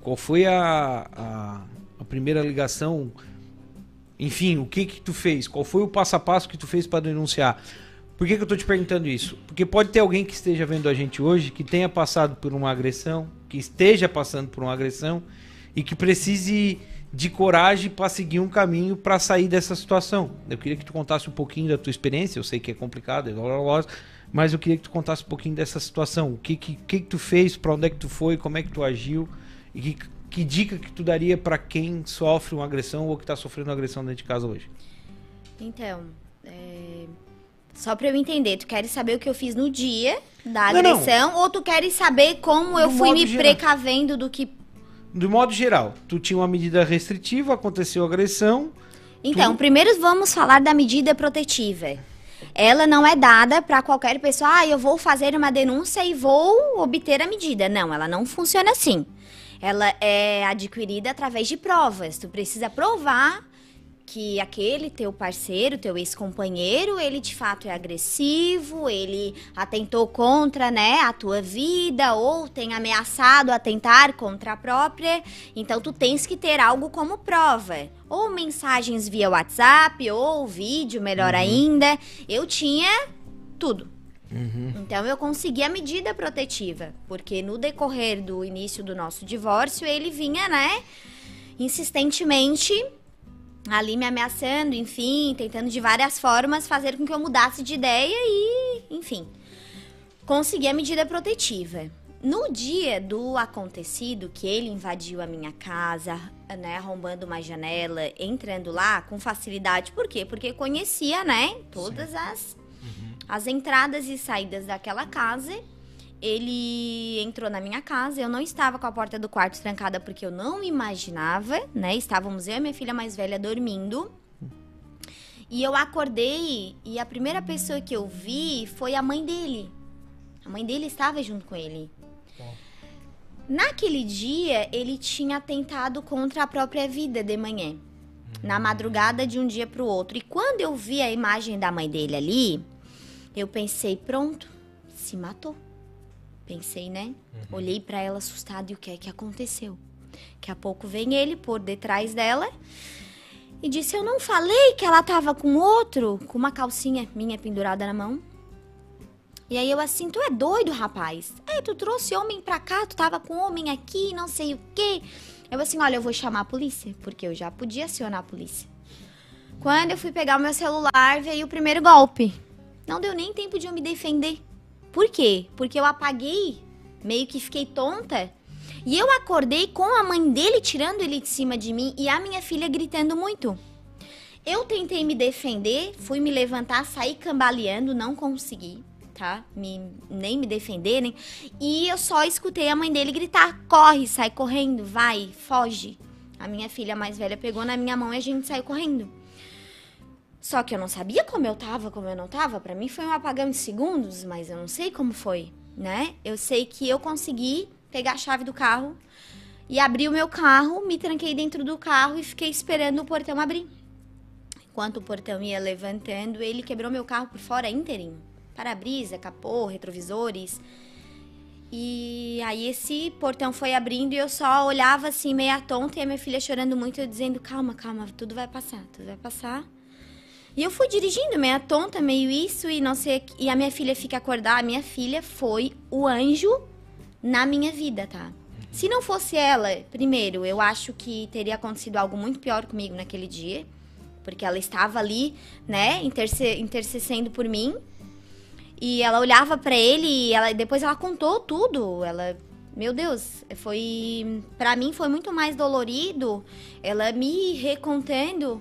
qual foi a, a, a primeira ligação? Enfim, o que que tu fez? Qual foi o passo a passo que tu fez para denunciar? Por que, que eu tô te perguntando isso? Porque pode ter alguém que esteja vendo a gente hoje que tenha passado por uma agressão, que esteja passando por uma agressão e que precise de coragem para seguir um caminho para sair dessa situação. Eu queria que tu contasse um pouquinho da tua experiência. Eu sei que é complicado, é doloroso, mas eu queria que tu contasse um pouquinho dessa situação. O que que, que, que tu fez, para onde é que tu foi, como é que tu agiu e que, que dica que tu daria para quem sofre uma agressão ou que tá sofrendo uma agressão dentro de casa hoje? Então, é, só pra eu entender, tu queres saber o que eu fiz no dia da Não, não. agressão ou tu queres saber como eu Do fui modo me geral. precavendo do que De modo geral, tu tinha uma medida restritiva, aconteceu agressão Então, primeiro vamos falar da medida protetiva. Ela não é dada para qualquer pessoa, ah, eu vou fazer uma denúncia e vou obter a medida. Não, ela não funciona assim. Ela é adquirida através de provas. Tu precisa provar que aquele teu parceiro, teu ex-companheiro, ele de fato é agressivo, ele atentou contra, né, a tua vida ou tem ameaçado atentar contra a própria. Então tu tens que ter algo como prova, ou mensagens via WhatsApp ou vídeo, melhor ainda. Eu tinha tudo. Então eu consegui a medida protetiva, porque no decorrer do início do nosso divórcio, ele vinha, né, insistentemente ali me ameaçando, enfim, tentando de várias formas fazer com que eu mudasse de ideia e, enfim, consegui a medida protetiva. No dia do acontecido, que ele invadiu a minha casa, né, arrombando uma janela, entrando lá com facilidade, por quê? Porque conhecia, né, todas as, as entradas e saídas daquela casa. Ele entrou na minha casa, eu não estava com a porta do quarto trancada porque eu não imaginava, né? Estávamos eu e minha filha mais velha dormindo. E eu acordei e a primeira pessoa que eu vi foi a mãe dele. A mãe dele estava junto com ele. Naquele dia, ele tinha atentado contra a própria vida de manhã. Na madrugada de um dia para o outro. E quando eu vi a imagem da mãe dele ali, eu pensei, pronto, se matou. Pensei, né? Olhei para ela assustada e o que é que aconteceu? Daqui a pouco vem ele por detrás dela e disse: Eu não falei que ela tava com outro, com uma calcinha minha pendurada na mão. E aí eu assim, tu é doido, rapaz? É, tu trouxe homem pra cá, tu tava com homem aqui, não sei o quê. Eu assim, olha, eu vou chamar a polícia, porque eu já podia acionar a polícia. Quando eu fui pegar o meu celular, veio o primeiro golpe. Não deu nem tempo de eu me defender. Por quê? Porque eu apaguei, meio que fiquei tonta. E eu acordei com a mãe dele tirando ele de cima de mim e a minha filha gritando muito. Eu tentei me defender, fui me levantar, saí cambaleando, não consegui, tá? Me, nem me defender, nem. E eu só escutei a mãe dele gritar: corre, sai correndo, vai, foge. A minha filha mais velha pegou na minha mão e a gente saiu correndo. Só que eu não sabia como eu tava, como eu não tava. Pra mim foi um apagão de segundos, mas eu não sei como foi, né? Eu sei que eu consegui pegar a chave do carro e abri o meu carro, me tranquei dentro do carro e fiquei esperando o portão abrir. Enquanto o portão ia levantando, ele quebrou meu carro por fora inteirinho. Para-brisa, capô, retrovisores. E aí esse portão foi abrindo e eu só olhava assim, meia tonta, e a minha filha chorando muito, eu dizendo, calma, calma, tudo vai passar, tudo vai passar. E eu fui dirigindo, meia tonta, meio isso, e não sei. E a minha filha fica acordada. A minha filha foi o anjo na minha vida, tá? Se não fosse ela, primeiro, eu acho que teria acontecido algo muito pior comigo naquele dia. Porque ela estava ali, né, interce intercedendo por mim. E ela olhava pra ele e ela, depois ela contou tudo. Ela, meu Deus, foi. Pra mim foi muito mais dolorido ela me recontando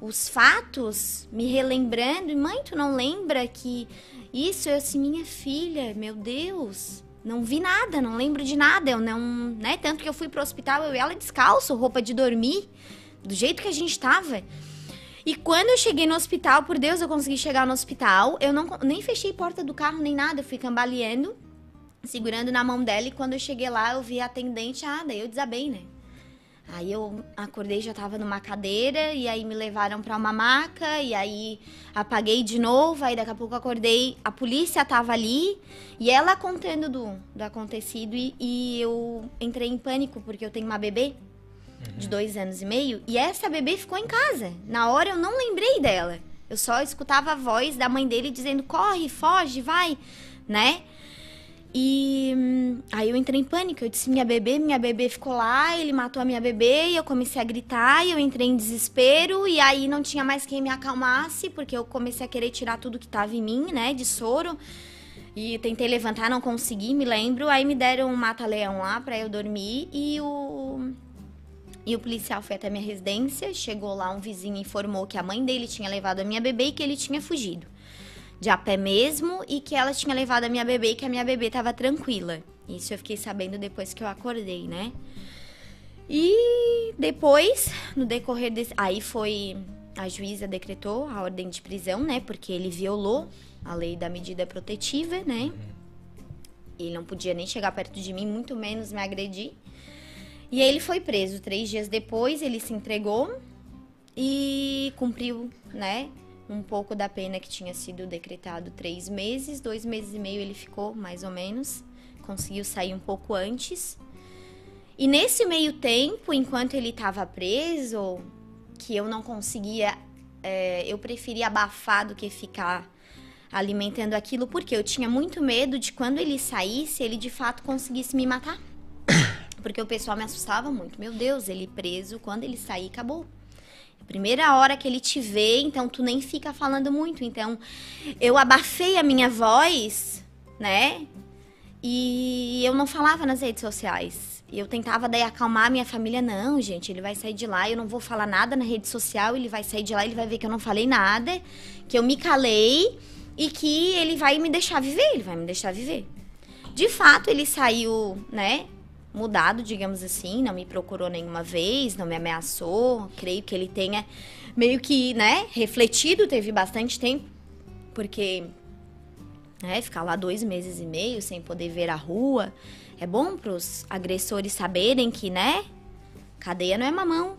os fatos, me relembrando, mãe, tu não lembra que isso? Eu assim, minha filha, meu Deus, não vi nada, não lembro de nada, eu não, né? Tanto que eu fui pro hospital, eu e ela descalço, roupa de dormir, do jeito que a gente tava. E quando eu cheguei no hospital, por Deus, eu consegui chegar no hospital, eu não nem fechei porta do carro nem nada, eu fui cambaleando, segurando na mão dela, e quando eu cheguei lá, eu vi a atendente, ah, daí eu desabei, né? Aí eu acordei, já tava numa cadeira, e aí me levaram pra uma maca, e aí apaguei de novo, aí daqui a pouco acordei, a polícia tava ali, e ela contando do, do acontecido, e, e eu entrei em pânico, porque eu tenho uma bebê de dois anos e meio, e essa bebê ficou em casa. Na hora eu não lembrei dela. Eu só escutava a voz da mãe dele dizendo, corre, foge, vai, né? E hum, aí eu entrei em pânico. Eu disse: minha bebê, minha bebê ficou lá, ele matou a minha bebê. E eu comecei a gritar e eu entrei em desespero. E aí não tinha mais quem me acalmasse, porque eu comecei a querer tirar tudo que tava em mim, né, de soro. E tentei levantar, não consegui, me lembro. Aí me deram um mata-leão lá pra eu dormir. E o. E o policial foi até minha residência. Chegou lá, um vizinho informou que a mãe dele tinha levado a minha bebê e que ele tinha fugido de a pé mesmo e que ela tinha levado a minha bebê e que a minha bebê tava tranquila. Isso eu fiquei sabendo depois que eu acordei, né? E depois, no decorrer desse. Aí foi a juíza decretou a ordem de prisão, né? Porque ele violou a lei da medida protetiva, né? Ele não podia nem chegar perto de mim, muito menos me agredir. E ele foi preso. Três dias depois, ele se entregou e cumpriu, né? Um pouco da pena que tinha sido decretado três meses. Dois meses e meio ele ficou, mais ou menos. Conseguiu sair um pouco antes. E nesse meio tempo, enquanto ele estava preso, que eu não conseguia, é, eu preferia abafar do que ficar alimentando aquilo, porque eu tinha muito medo de quando ele saísse, ele de fato conseguisse me matar. Porque o pessoal me assustava muito. Meu Deus, ele preso, quando ele sair, acabou. Primeira hora que ele te vê, então tu nem fica falando muito. Então, eu abafei a minha voz, né? E eu não falava nas redes sociais. Eu tentava daí acalmar a minha família. Não, gente, ele vai sair de lá, eu não vou falar nada na rede social, ele vai sair de lá, ele vai ver que eu não falei nada, que eu me calei e que ele vai me deixar viver, ele vai me deixar viver. De fato, ele saiu, né, mudado, digamos assim, não me procurou nenhuma vez, não me ameaçou. Creio que ele tenha meio que, né, refletido, teve bastante tempo, porque né, ficar lá dois meses e meio sem poder ver a rua é bom para os agressores saberem que, né, cadeia não é mamão.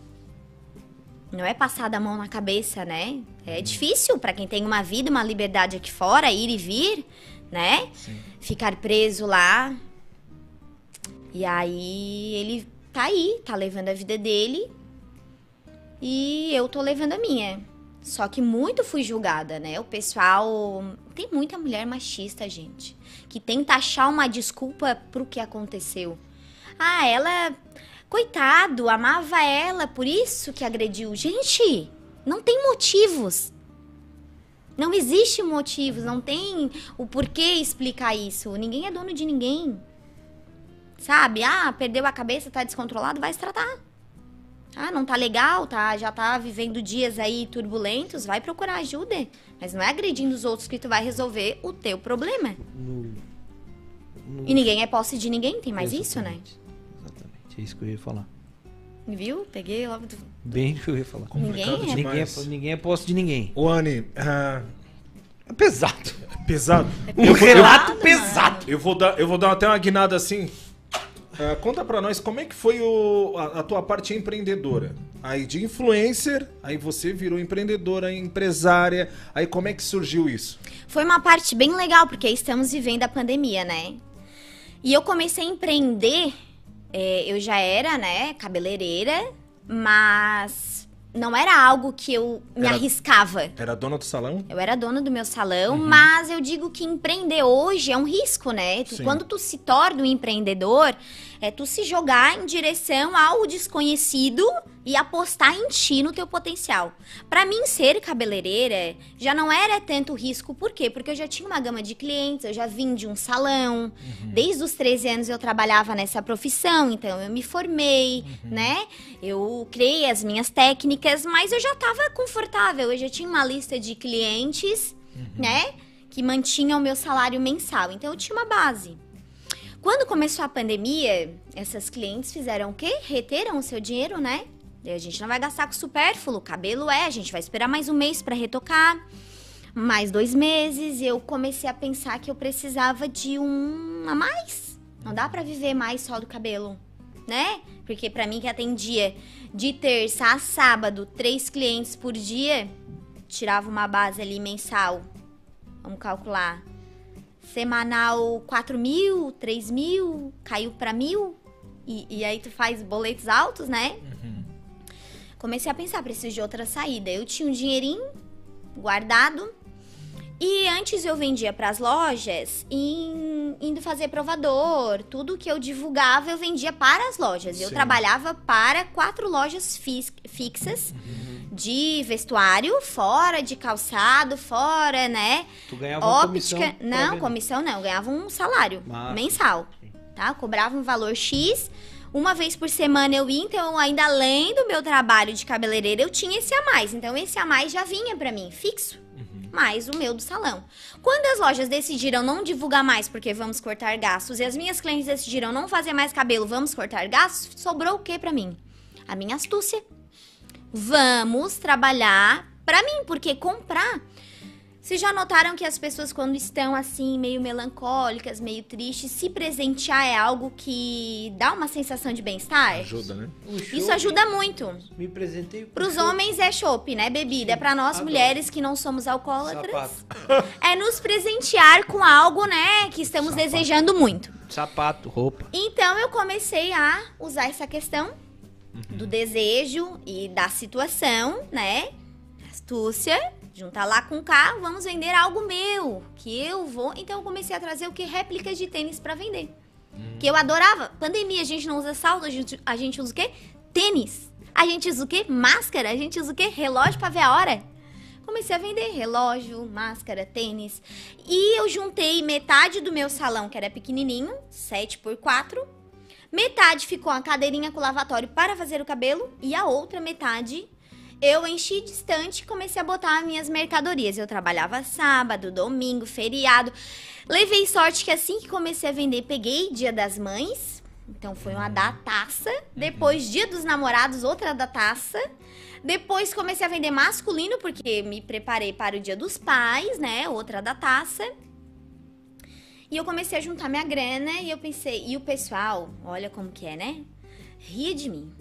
Não é passar a mão na cabeça, né? É difícil para quem tem uma vida, uma liberdade aqui fora, ir e vir, né? Sim. Ficar preso lá, e aí ele tá aí, tá levando a vida dele e eu tô levando a minha. Só que muito fui julgada, né? O pessoal. Tem muita mulher machista, gente, que tenta achar uma desculpa pro que aconteceu. Ah, ela. Coitado, amava ela, por isso que agrediu. Gente, não tem motivos. Não existe motivos, não tem o porquê explicar isso. Ninguém é dono de ninguém. Sabe? Ah, perdeu a cabeça, tá descontrolado, vai se tratar. Ah, não tá legal, tá, já tá vivendo dias aí turbulentos, vai procurar ajuda. Mas não é agredindo os outros que tu vai resolver o teu problema. No, no... E ninguém é posse de ninguém, tem mais Exatamente. isso, né? Exatamente, é isso que eu ia falar. Viu? Peguei logo do... Bem que eu ia falar. Ninguém é... Ninguém, é, ninguém é posse de ninguém. O Anne, uh... é pesado. É pesado. Um eu, relato eu, pesado. Eu vou dar, eu vou dar até uma guinada assim. Uh, conta para nós como é que foi o, a, a, tua parte empreendedora. Aí de influencer, aí você virou empreendedora, empresária. Aí como é que surgiu isso? Foi uma parte bem legal, porque estamos vivendo a pandemia, né? E eu comecei a empreender, é, eu já era, né, cabeleireira, mas não era algo que eu me era, arriscava. Era dona do salão? Eu era dona do meu salão, uhum. mas eu digo que empreender hoje é um risco, né? Quando tu se torna um empreendedor, é tu se jogar em direção ao desconhecido e apostar em ti, no teu potencial. Para mim, ser cabeleireira já não era tanto risco. Por quê? Porque eu já tinha uma gama de clientes, eu já vim de um salão. Uhum. Desde os 13 anos eu trabalhava nessa profissão, então eu me formei, uhum. né? Eu criei as minhas técnicas, mas eu já estava confortável, eu já tinha uma lista de clientes, uhum. né? Que mantinham o meu salário mensal. Então eu tinha uma base. Quando começou a pandemia, essas clientes fizeram o quê? Reteram o seu dinheiro, né? E a gente não vai gastar com supérfluo, cabelo é, a gente vai esperar mais um mês para retocar, mais dois meses. E eu comecei a pensar que eu precisava de um a mais. Não dá para viver mais só do cabelo, né? Porque para mim que atendia de terça a sábado, três clientes por dia, tirava uma base ali mensal. Vamos calcular semanal 4 mil, 3 mil, caiu para mil. E, e, aí tu faz boletos altos, né? Uhum. Comecei a pensar, preciso de outra saída. Eu tinha um dinheirinho guardado. E antes eu vendia para as lojas, in, indo fazer provador, tudo que eu divulgava eu vendia para as lojas. Sim. Eu trabalhava para quatro lojas fixas. Uhum de vestuário, fora de calçado, fora, né? Tu ganhava Óptica. Comissão não, comissão não, eu ganhava um salário Mas... mensal, tá? Eu cobrava um valor X. Uma vez por semana eu ia, então ainda além do meu trabalho de cabeleireira, eu tinha esse a mais. Então esse a mais já vinha para mim, fixo. Uhum. Mais o meu do salão. Quando as lojas decidiram não divulgar mais porque vamos cortar gastos e as minhas clientes decidiram não fazer mais cabelo, vamos cortar gastos, sobrou o que para mim? A minha astúcia vamos trabalhar pra mim, porque comprar. Vocês já notaram que as pessoas, quando estão assim, meio melancólicas, meio tristes, se presentear é algo que dá uma sensação de bem-estar? Ajuda, né? Isso ajuda muito. Me presentei com Pros chopp. homens é chopp, né? Bebida. Pra nós adoro. mulheres que não somos alcoólatras, Sapato. é nos presentear com algo, né? Que estamos desejando muito. Sapato, roupa. Então eu comecei a usar essa questão do desejo e da situação, né? Astúcia, juntar lá com cá, vamos vender algo meu, que eu vou. Então eu comecei a trazer o que réplicas de tênis pra vender. Que eu adorava. Pandemia, a gente não usa salto, a gente, a gente usa o quê? Tênis. A gente usa o quê? Máscara. A gente usa o quê? Relógio pra ver a hora. Comecei a vender relógio, máscara, tênis. E eu juntei metade do meu salão, que era pequenininho, 7 por 4 Metade ficou a cadeirinha com lavatório para fazer o cabelo e a outra metade eu enchi distante e comecei a botar minhas mercadorias. Eu trabalhava sábado, domingo, feriado. Levei sorte que assim que comecei a vender, peguei Dia das Mães. Então foi uma dataça. Depois Dia dos Namorados, outra dataça. Depois comecei a vender masculino, porque me preparei para o Dia dos Pais, né? Outra dataça. E eu comecei a juntar minha grana e eu pensei, e o pessoal, olha como que é, né? Ria de mim.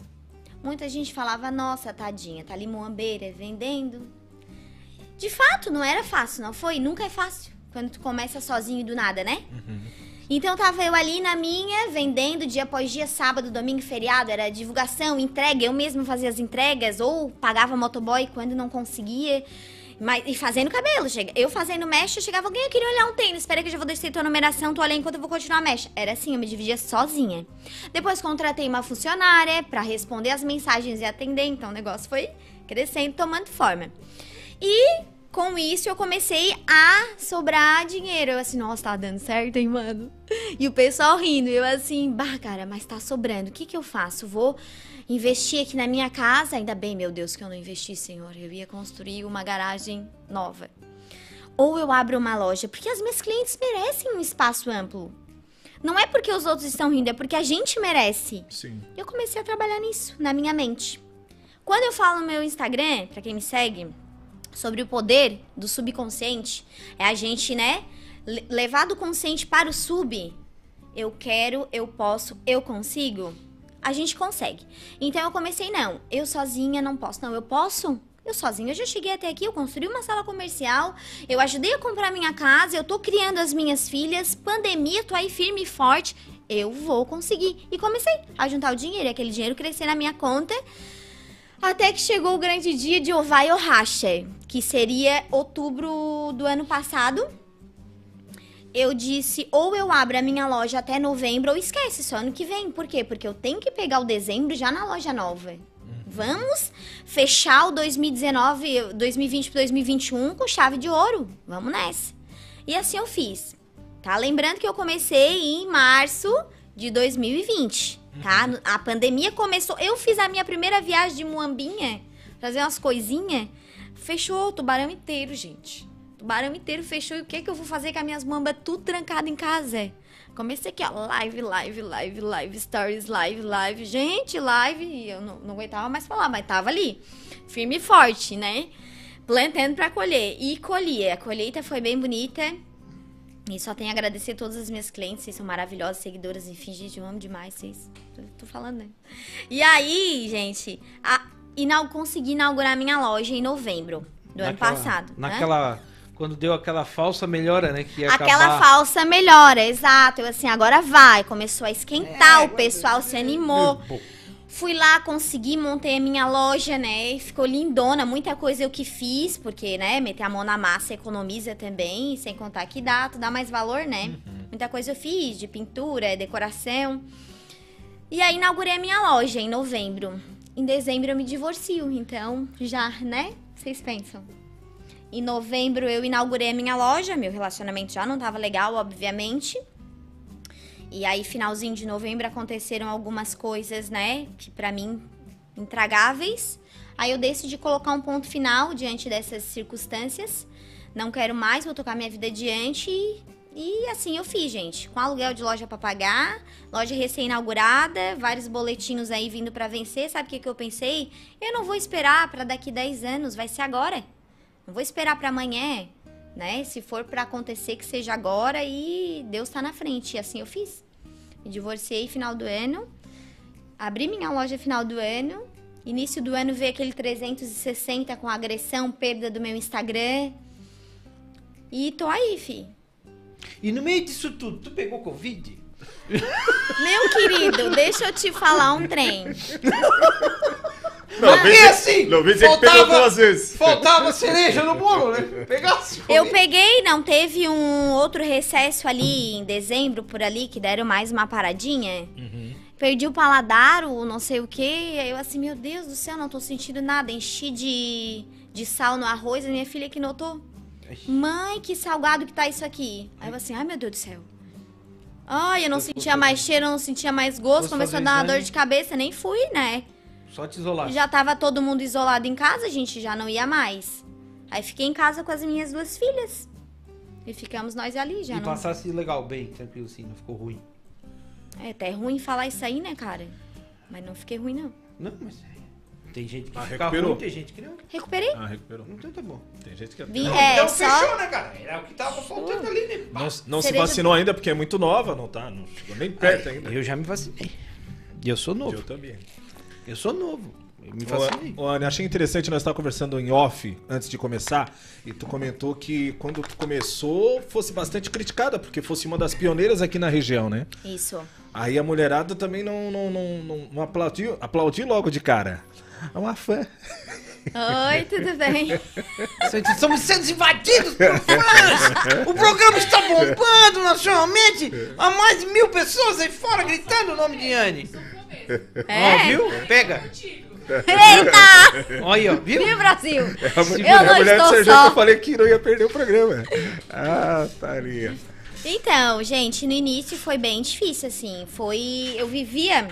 Muita gente falava, nossa, tadinha, tá ali moambeira vendendo. De fato, não era fácil, não foi? Nunca é fácil. Quando tu começa sozinho do nada, né? Então tava eu ali na minha, vendendo dia após dia, sábado, domingo, feriado, era divulgação, entrega, eu mesma fazia as entregas, ou pagava motoboy quando não conseguia. Mas, e fazendo cabelo, chega. Eu fazendo mecha, chegava alguém, eu queria olhar um tênis, espera que eu já vou descer tua numeração, tu olha enquanto eu vou continuar a mecha. Era assim, eu me dividia sozinha. Depois contratei uma funcionária pra responder as mensagens e atender, então o negócio foi crescendo, tomando forma. E com isso eu comecei a sobrar dinheiro. Eu assim, nossa, tá dando certo, hein, mano? E o pessoal rindo. Eu assim, bah, cara, mas tá sobrando. O que que eu faço? Vou investir aqui na minha casa? Ainda bem, meu Deus, que eu não investi, senhor. Eu ia construir uma garagem nova. Ou eu abro uma loja, porque as minhas clientes merecem um espaço amplo. Não é porque os outros estão rindo, é porque a gente merece. Sim. Eu comecei a trabalhar nisso, na minha mente. Quando eu falo no meu Instagram, pra quem me segue, sobre o poder do subconsciente, é a gente, né, le- levar do consciente para o sub. Eu quero, eu posso, eu consigo. A gente consegue. Então eu comecei, não, eu sozinha não posso. Não, eu posso? Eu sozinha, eu já cheguei até aqui, eu construí uma sala comercial, eu ajudei a comprar minha casa, eu tô criando as minhas filhas, pandemia, tô aí firme e forte, eu vou conseguir. E comecei a juntar o dinheiro, e aquele dinheiro crescer na minha conta, até que chegou o grande dia de Ovai Ohashi, que seria outubro do ano passado. Eu disse, ou eu abro a minha loja até novembro, ou esquece, só ano que vem. Por quê? Porque eu tenho que pegar o dezembro já na loja nova. Vamos fechar o 2019, 2020 para 2021 com chave de ouro. Vamos nessa. E assim eu fiz. Tá? Lembrando que eu comecei em março de 2020, tá? No- A pandemia começou. Eu fiz a minha primeira viagem de Muambinha, trazer umas coisinhas. Fechou o tubarão inteiro, gente. Tubarão inteiro fechou. E o que que eu vou fazer com as minhas muambas tudo trancado em casa? Comecei aqui, ó, live, live, live, live, stories, live, live. Gente, live, e eu não, não aguentava mais falar, mas tava ali, firme e forte, né? Plantando pra colher. E colhia. A colheita foi bem bonita. E só tenho a agradecer a todas as minhas clientes, vocês são maravilhosas, seguidoras, enfim, gente, eu amo demais vocês. Tô, tô falando, né? E aí, gente, a, inau, consegui inaugurar minha loja em novembro do ano Naquela- passado. né? Quando deu aquela falsa melhora, né? Que ia Aquela acabar... falsa melhora, exato. Eu assim, agora vai. Começou a esquentar, o pessoal se animou. Fui lá, consegui, montei a minha loja, né? E ficou lindona. Muita coisa eu que fiz, porque, né, meter a mão na massa economiza também. Sem contar que dá, tu dá mais valor, né? Muita coisa eu fiz, de pintura, decoração. E aí inaugurei a minha loja em novembro. Em dezembro eu me divorcio, então já, né? Vocês pensam. Em novembro eu inaugurei a minha loja, meu relacionamento já não tava legal, obviamente. E aí, finalzinho de novembro, aconteceram algumas coisas, né, que pra mim, intragáveis. Aí eu decidi colocar um ponto final diante dessas circunstâncias. Não quero mais, vou tocar minha vida adiante. E, e assim eu fiz, gente. Com aluguel de loja pra pagar, loja recém-inaugurada, vários boletinhos aí vindo pra vencer. Sabe o que, que eu pensei? Eu não vou esperar pra daqui 10 anos, vai ser agora. Não vou esperar pra amanhã, né? Se for pra acontecer, que seja agora e Deus tá na frente. E assim eu fiz. Me divorciei final do ano. Abri minha loja final do ano. Início do ano veio aquele 360 com agressão, perda do meu Instagram. E tô aí, fi. E no meio disso tudo, tu pegou Covid? Meu querido, deixa eu te falar um trem. Não, E assim, Não vezes. Faltava cereja no bolo, né? Pegasse. Eu peguei, não teve um outro recesso ali em dezembro, por ali, que deram mais uma paradinha. Perdi o paladar, o não sei o que. Aí eu assim, meu Deus do céu, não tô sentindo nada. Enchi de, de sal no arroz, a minha filha que notou. Mãe, que salgado que tá isso aqui. Aí eu assim, ai meu Deus do céu. Ai, eu não sentia mais cheiro, eu não sentia mais gosto. Começou a fazer dar uma exame? dor de cabeça, nem fui, né? Só te isolar. Já tava todo mundo isolado em casa, a gente já não ia mais. Aí fiquei em casa com as minhas duas filhas. E ficamos nós ali, já E não. passasse legal, bem, tranquilo assim, não ficou ruim. É até ruim falar isso aí, né, cara? Mas não fiquei ruim, não. Não, mas é. Tem gente que Ah, fica recuperou. ruim, tem gente que não. Recuperei. Ah, recuperou. Então tá bom. Tem gente que Vi- não, é, então só. fechou, né, cara? Era o que tava faltando ali, né? não, não se vacinou ainda porque é muito nova, não tá? Não chegou nem perto ainda. Eu já me vacinei. E eu sou novo. Eu também. Eu sou novo. Eu me vacinei. ô, Anny, achei interessante, nós estávamos conversando em off antes de começar, e tu comentou que quando tu começou fosse bastante criticada, porque fosse uma das pioneiras aqui na região, né? Isso. Aí a mulherada também não, não, não, não, não aplaudiu, aplaudiu logo de cara. É uma fã. Oi, tudo bem? Estamos sendo invadidos por fãs! O programa está bombando nacionalmente! Há mais de mil pessoas aí fora gritando o nome de Anne. Ó, É? viu? Pega. Eita! Olha ó, viu? Viu, Brasil? A mulher, Eu a não mulher do estou Serjão que só. eu falei que não ia perder o programa. Ah, taria. Então, gente, no início foi bem difícil, assim. Foi. Eu vivia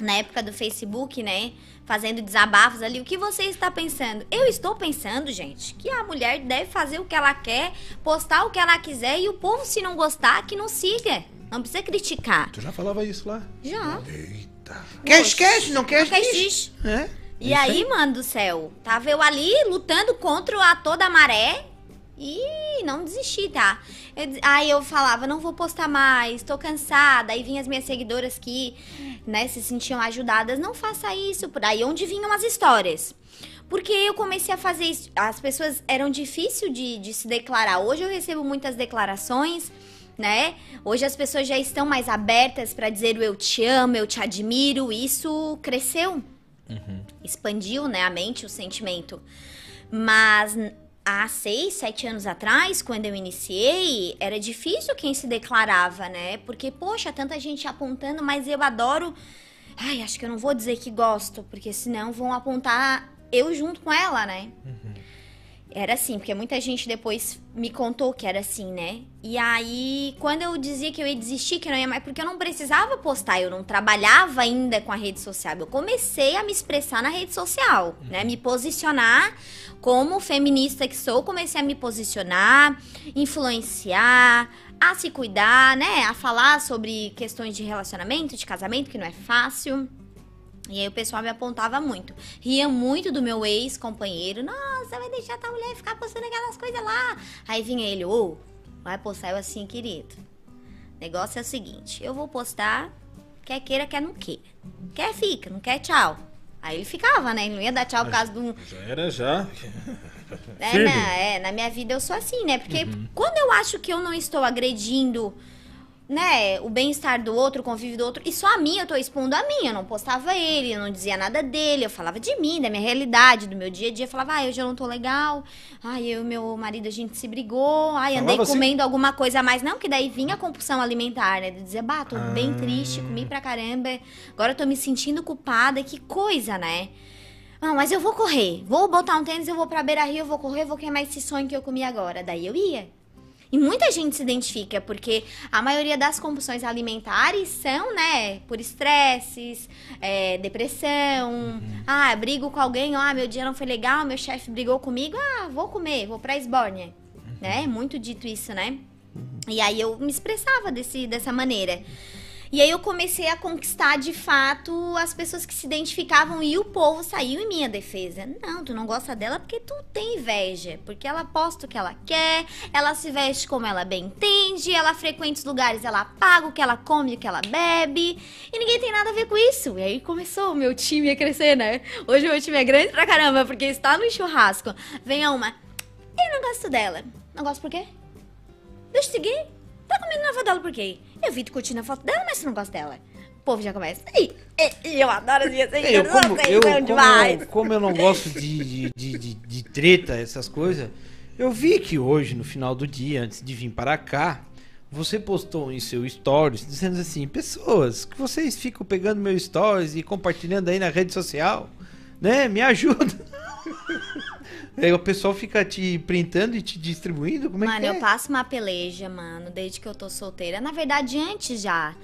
na época do Facebook, né? Fazendo desabafos ali. O que você está pensando? Eu estou pensando, gente, que a mulher deve fazer o que ela quer, postar o que ela quiser e o povo, se não gostar, que não siga. Não precisa criticar. Tu já falava isso lá? Já. Eita. Quer esquece, não quer esquece. É? E aí, mano do céu, tava eu ali lutando contra a toda a maré e não desisti, tá? Eu aí eu falava, não vou postar mais, tô cansada. Aí vinham as minhas seguidoras que, né, se sentiam ajudadas, não faça isso. Por aí onde vinham as histórias. Porque eu comecei a fazer isso. As pessoas eram difícil de, de se declarar. Hoje eu recebo muitas declarações, né? Hoje as pessoas já estão mais abertas pra dizer o eu te amo, eu te admiro. Isso cresceu expandiu, né, a mente, o sentimento. Mas há seis, sete anos atrás, quando eu iniciei, era difícil quem se declarava, né? Porque, poxa, tanta gente apontando, mas eu adoro. Ai, acho que eu não vou dizer que gosto, porque senão vão apontar eu junto com ela, né? Era assim, porque muita gente depois me contou que era assim, né? E aí, quando eu dizia que eu ia desistir, que não ia mais, porque eu não precisava postar, eu não trabalhava ainda com a rede social. Eu comecei a me expressar na rede social, né? Me posicionar como feminista que sou, comecei a me posicionar, influenciar, a se cuidar, né? A falar sobre questões de relacionamento, de casamento, que não é fácil. E aí o pessoal me apontava muito. Ria muito do meu ex-companheiro. Nossa, vai deixar tua mulher ficar postando aquelas coisas lá. Aí vinha ele, ô, vai postar eu assim, querido. Negócio é o seguinte, eu vou postar, quer queira, quer não queira. Quer fica, não quer tchau. Aí ele ficava, né? Ele não ia dar tchau por causa de um, Já era, já. é, na, é, na minha vida eu sou assim, né? Porque quando eu acho que eu não estou agredindo, né, o bem-estar do outro, o convívio do outro, e só a mim, eu tô expondo a mim. Eu não postava ele, eu não dizia nada dele, eu falava de mim, da minha realidade, do meu dia a dia. Eu falava, ai, hoje eu não tô legal, ai, eu e meu marido a gente se brigou, ai, andei Falava assim? comendo alguma coisa a mais. Não, que daí vinha a compulsão alimentar, né? De dizer, bah, tô bem triste, comi pra caramba, agora eu tô me sentindo culpada, que coisa, né? Não, mas eu vou correr. Vou botar um tênis, eu vou pra beira rio, eu vou correr, vou queimar esse sonho que eu comi agora. Daí eu ia. E muita gente se identifica, porque a maioria das compulsões alimentares são, né, por estresses, é, depressão. Ah, brigo com alguém, ah, meu dia não foi legal, meu chefe brigou comigo, ah, vou comer, vou pra esbórnia. Né? Muito dito isso, né? E aí eu me expressava desse, dessa maneira. E aí eu comecei a conquistar de fato as pessoas que se identificavam e o povo saiu em minha defesa. Não, tu não gosta dela porque tu tem inveja. Porque ela posta o que ela quer, ela se veste como ela bem entende, ela frequenta os lugares, ela paga o que ela come, o que ela bebe. E ninguém tem nada a ver com isso. E aí começou o meu time a crescer, né? Hoje o meu time é grande pra caramba, porque está no churrasco. Vem uma. Eu não gosto dela. Não gosto por quê? Deixa eu seguir. Tá comendo na foto dela por quê? Eu vi tu curtindo a foto dela, mas você não gosta dela. O povo já começa. E, e, eu adoro as minhas Eu, como, eu, como, demais. eu, como eu não gosto de, de, de, de- de treta, essas coisas, eu vi que hoje, no final do dia, antes de vir para cá, você postou em seu stories dizendo assim, pessoas, que vocês ficam pegando meu stories e compartilhando aí na rede social, né? Me ajuda. Aí o pessoal fica te printando e te distribuindo? Como é Mano, que é? eu passo uma peleja, mano, desde que eu tô solteira. Na verdade, antes já.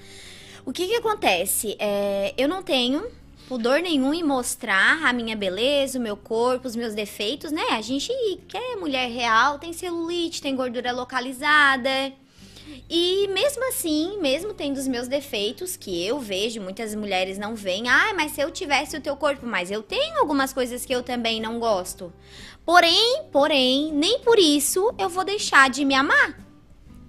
O que que acontece? É, eu não tenho pudor nenhum em mostrar a minha beleza, o meu corpo, os meus defeitos, né? A gente quer mulher real, tem celulite, tem gordura localizada. E mesmo assim, mesmo tendo os meus defeitos, que eu vejo, muitas mulheres não veem, ah, mas se eu tivesse o teu corpo, mas eu tenho algumas coisas que eu também não gosto. Porém, porém, nem por isso eu vou deixar de me amar.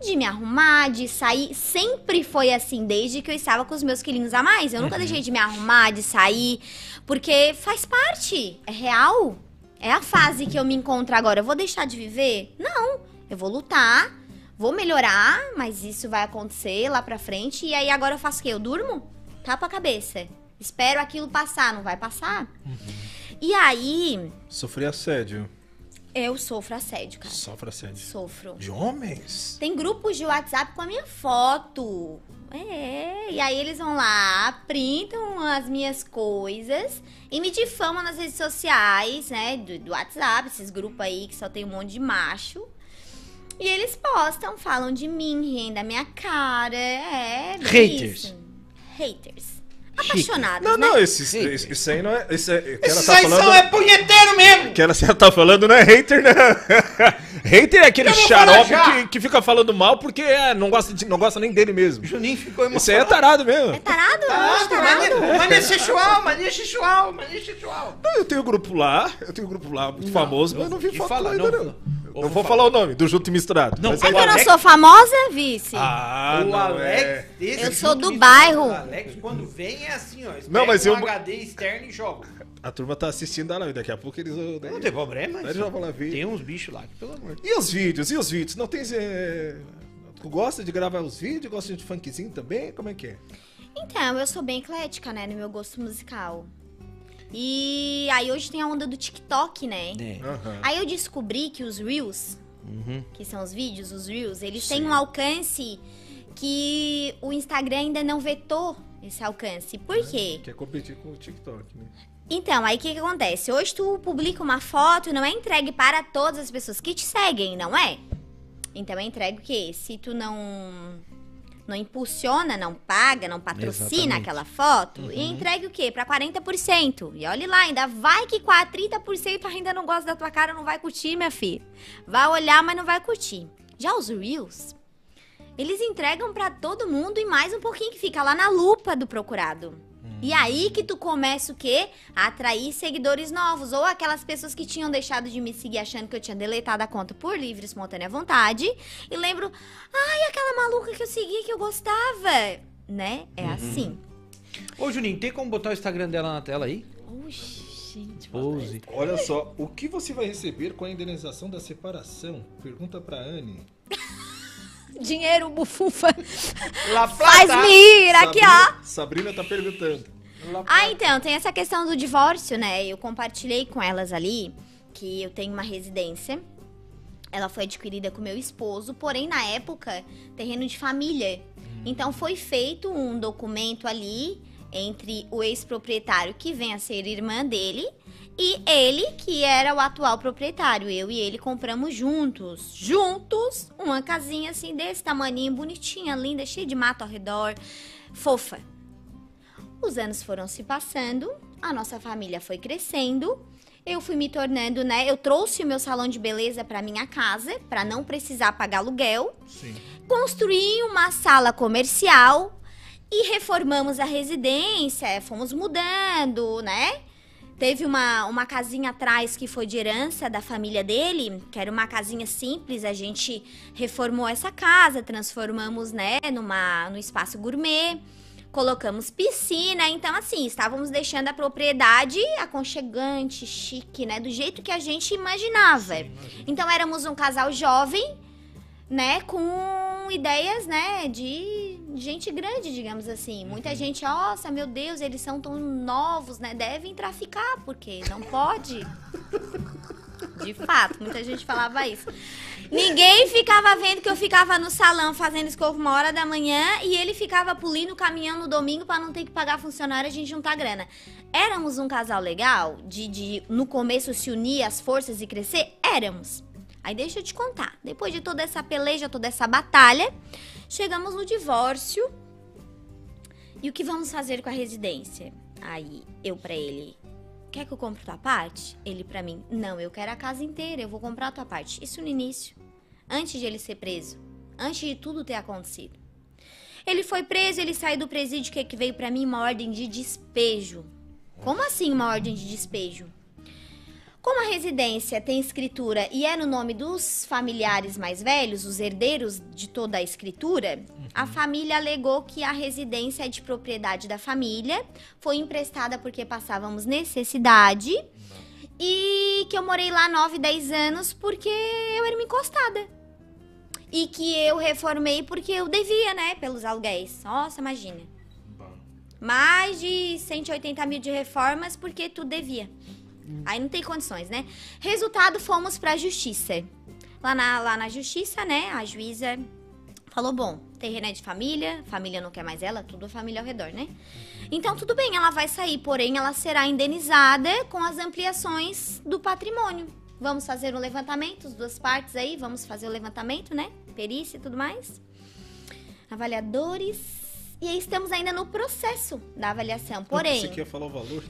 De me arrumar, de sair. Sempre foi assim, desde que eu estava com os meus quilinhos a mais. Eu nunca deixei de me arrumar, de sair. Porque faz parte. É real. É a fase que eu me encontro agora. Eu vou deixar de viver? Não. Eu vou lutar, vou melhorar, mas isso vai acontecer lá pra frente. E aí agora eu faço o quê? Eu durmo? Tapa a cabeça. Espero aquilo passar, não vai passar? E aí, Sofri assédio. eu sofro assédio, cara. Sofre assédio. Sofro. De homens? Tem grupos de WhatsApp com a minha foto. É, e aí eles vão lá, printam as minhhas coisas e me difamam nas redes sociais, né? Do, do WhatsApp, esses grupos aí que só tem um monte de macho. E eles postam, falam de mim, riem da minha cara. É, bem Haters. isso. Haters. Apaixonados, Não, né? não, esse, esse, isso aí não é. Isso é que ela Esses tá aí falando. são é punheteiro mesmo! que ela você tá falando não é hater, não. hater é aquele falar xarope que, que fica falando mal porque é, não, gosta de- não gosta nem dele mesmo. Juninho ficou Esse aí é emocionado. tarado mesmo. É tarado? Tarado, tarado. mania, mania sexual, mania sexual, mania sexual. Não, eu tenho grupo lá, eu tenho grupo lá muito famoso, mas eu não vi foto fala, ainda, não, não. Eu Não vou falar o nome, do Junto e Misturado. Não, mas É eu- que eu não Alex- sou famosa, vice? Ah, o não, Alex, é. esse Eu sou do bairro. O Alex, quando vem, é assim, ó. Não, mas pega eu- um HD externo e joga. A turma tá assistindo a live, daqui a pouco eles... Não tem problema. Já vou lá ver. Tem uns bichos lá, que, pelo amor de E os vídeos? E os vídeos? Não tem... É... Tu gosta de gravar os vídeos? Gosta de funkzinho também? Como é que é? Então, eu sou bem eclética, né, no meu gosto musical. E aí hoje tem a onda do TikTok, né? É. Aham. Aí eu descobri que os Reels, Uhum. que são os vídeos, os Reels, eles têm um alcance que o Instagram ainda não vetou esse alcance. Por quê? Quer competir com o TikTok, né? Então, aí o que, que acontece? Hoje tu publica uma foto, não é entregue para todas as pessoas que te seguem, não é? Então é entregue o quê? Se tu não não impulsiona, não paga, não patrocina Exatamente. aquela foto, e entregue o quê? Para 40%. E olhe lá, ainda vai que com a 30% ainda não gosta da tua cara, não vai curtir, minha filha. Vai olhar, mas não vai curtir. Já os Reels, eles entregam pra todo mundo e mais um pouquinho que fica lá na lupa do procurado. E aí que tu começa o quê? A atrair seguidores novos. Ou aquelas pessoas que tinham deixado de me seguir achando que eu tinha deletado a conta por livre e espontânea vontade. E lembro, ai, aquela maluca que eu segui, que eu gostava. Né? É assim. Ô, Juninho, tem como botar o Instagram dela na tela aí? Oxi, gente. Pose. Olha só, o que você vai receber com a indenização da separação? Pergunta pra Anne. Dinheiro, bufufa. La Faz-me ir aqui, ó. Sabrina tá perguntando. Ah, então, tem essa questão do divórcio, né? Eu compartilhei com elas ali que eu tenho uma residência. Ela foi adquirida com meu esposo, porém, na época, terreno de família. Então, foi feito um documento ali entre o ex-proprietário, que vem a ser irmã dele, e ele, que era o atual proprietário. Eu e ele compramos juntos, juntos, uma casinha assim, desse tamaninho, bonitinha, linda, cheia de mato ao redor, fofa. Os anos foram se passando, a nossa família foi crescendo. Eu fui me tornando, né? Eu trouxe o meu salão de beleza para minha casa, para não precisar pagar aluguel. Sim. Construí uma sala comercial E reformamos a residência, fomos mudando, né? Teve uma, uma casinha atrás que foi de herança da família dele, que era uma casinha simples. A gente reformou essa casa, transformamos, né, numa, no espaço gourmet. Colocamos piscina, então assim, estávamos deixando a propriedade aconchegante, chique, né? Do jeito que a gente imaginava. Então éramos um casal jovem, né? Com ideias, né? De gente grande, digamos assim. Muita gente, nossa, meu Deus, eles são tão novos, né? Devem traficar, porque não pode. De fato, muita gente falava isso. Ninguém ficava vendo que eu ficava no salão fazendo escova uma hora da manhã e ele ficava pulindo o caminhão no domingo para não ter que pagar funcionário e a gente juntar grana. Éramos um casal legal de, de no começo se unir as forças e crescer? Éramos. Aí deixa eu te contar. Depois de toda essa peleja, toda essa batalha, chegamos no divórcio. E o que vamos fazer com a residência? Aí eu pra ele, quer que eu compre tua parte? Ele pra mim, não, eu quero a casa inteira, eu vou comprar a tua parte. Isso no início, antes de ele ser preso, antes de tudo ter acontecido. Ele foi preso, ele saiu do presídio, que que veio pra mim uma ordem de despejo. Como assim uma ordem de despejo? Como a residência tem escritura e é no nome dos familiares mais velhos, os herdeiros de toda a escritura, a família alegou que a residência é de propriedade da família, foi emprestada porque passávamos necessidade e que eu morei lá 9, 10 anos porque eu era uma encostada. E que eu reformei porque eu devia, né, pelos aluguéis. Nossa, imagina. Mais de 180 mil de reformas porque tu devia. Aí não tem condições, né? Resultado, fomos pra justiça. Lá na, lá na justiça, né, a juíza falou, bom, terreno é de família, família não quer mais ela, tudo família ao redor, né? Então, tudo bem, ela vai sair, porém, ela será indenizada com as ampliações do patrimônio. Vamos fazer um levantamento, as duas partes aí, vamos fazer o levantamento, né? Perícia e tudo mais. Avaliadores. E aí estamos ainda no processo da avaliação. Porém, Você quer falar o valor?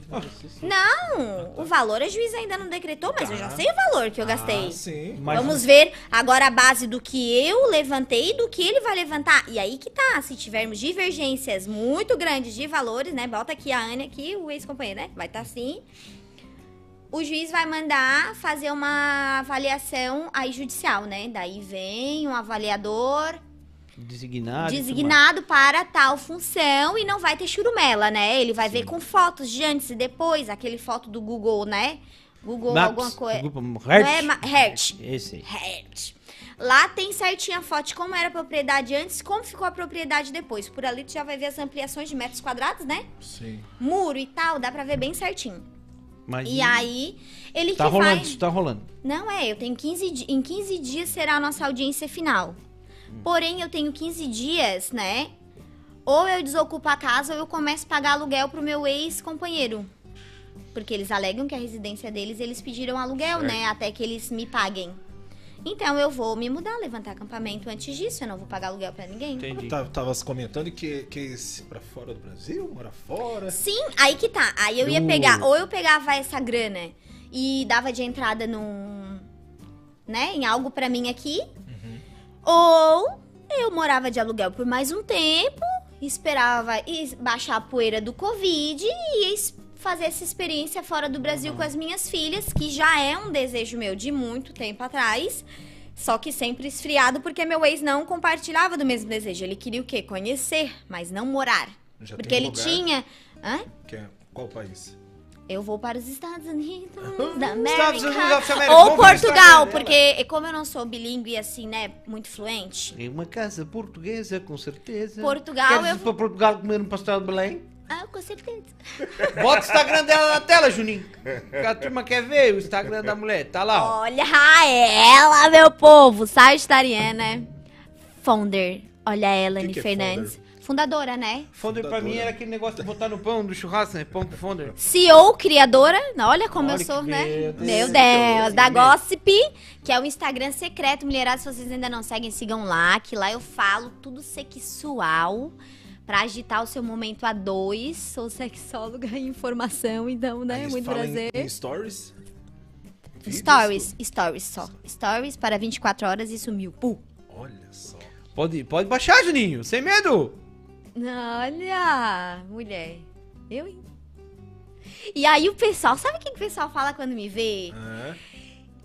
não, o valor a juíza ainda não decretou, mas eu já sei o valor que eu gastei. Ah, sim. Mas- Vamos ver agora a base do que eu levantei e do que ele vai levantar. E aí que tá, se tivermos divergências muito grandes de valores, né? Bota aqui a Ana aqui, o ex-companheiro, né? Vai estar tá assim. O juiz vai mandar fazer uma avaliação aí judicial, né? Daí vem um avaliador Designado. designado para tal função e não vai ter churumela, né? Ele vai ver com fotos de antes e depois, aquele foto do Google, né? Google mais. alguma coisa. Grupo Não Hertz. é Hertz. Esse aí. Hertz. Lá tem certinho a foto de como era a propriedade antes, como ficou a propriedade depois. Por ali tu já vai ver as ampliações de metros quadrados, né? Sim. Muro e tal, dá pra ver bem certinho. Mas E aí, ele Tá que rolando, vai... isso tá rolando. Não é, eu tenho 15 di- em 15 dias será a nossa audiência final. Porém, eu tenho 15 dias, né? Ou eu desocupo a casa ou eu começo a pagar aluguel pro meu ex-companheiro. Porque eles alegam que a residência deles, eles pediram aluguel, né? Até que eles me paguem. Então eu vou me mudar, levantar acampamento antes disso, eu não vou pagar aluguel pra ninguém. Entendi. Tá- Tavas comentando que, que esse pra fora do Brasil, mora fora. Sim, aí que tá. Aí eu ia Uh. pegar, ou eu pegava essa grana e dava de entrada num. né, em algo pra mim aqui. Ou eu morava de aluguel por mais um tempo, esperava baixar a poeira do Covid e ia fazer essa experiência fora do Brasil com as minhas filhas, que já é um desejo meu de muito tempo atrás. Só que sempre esfriado, porque meu ex não compartilhava do mesmo desejo. Ele queria o quê? Conhecer, mas não morar. Já porque ele lugar? tinha. Hã? Que é, qual país? Eu vou para os Estados Unidos da Estados Unidos América. da América. Ou Portugal, ela. porque como eu não sou bilíngue assim, né, muito fluente. Em uma casa portuguesa, com certeza. Portugal, Queres eu- ir para Portugal comer um pastel de Belém? Ah, com certeza. Bota o Instagram dela na tela, Juninho. Que a turma quer ver o Instagram da mulher. Tá lá, ó. Olha ela, meu povo, sagitariana, founder. Olha a Ellen Que que é Fernandes, fundadora, né? Fonder pra mim era aquele negócio de botar no pão do churrasco, né? Pão com Fonder. CEO, criadora, olha como Olha eu sou, né? medo. Meu Deus, que da medo. Gossip, que é o Instagram secreto, mulherada, se vocês ainda não seguem, sigam lá, que lá eu falo tudo sexual pra agitar o seu momento a dois. Sou sexóloga em informação, então, né? Muito fala em- prazer. Em, stories? Vídeos? Stories, stories só. Stories para 24 horas e sumiu. Puh. Olha só. Pode, pode baixar, Juninho, sem medo. Olha, mulher. Eu, hein? E aí o pessoal, sabe o que o pessoal fala quando me vê?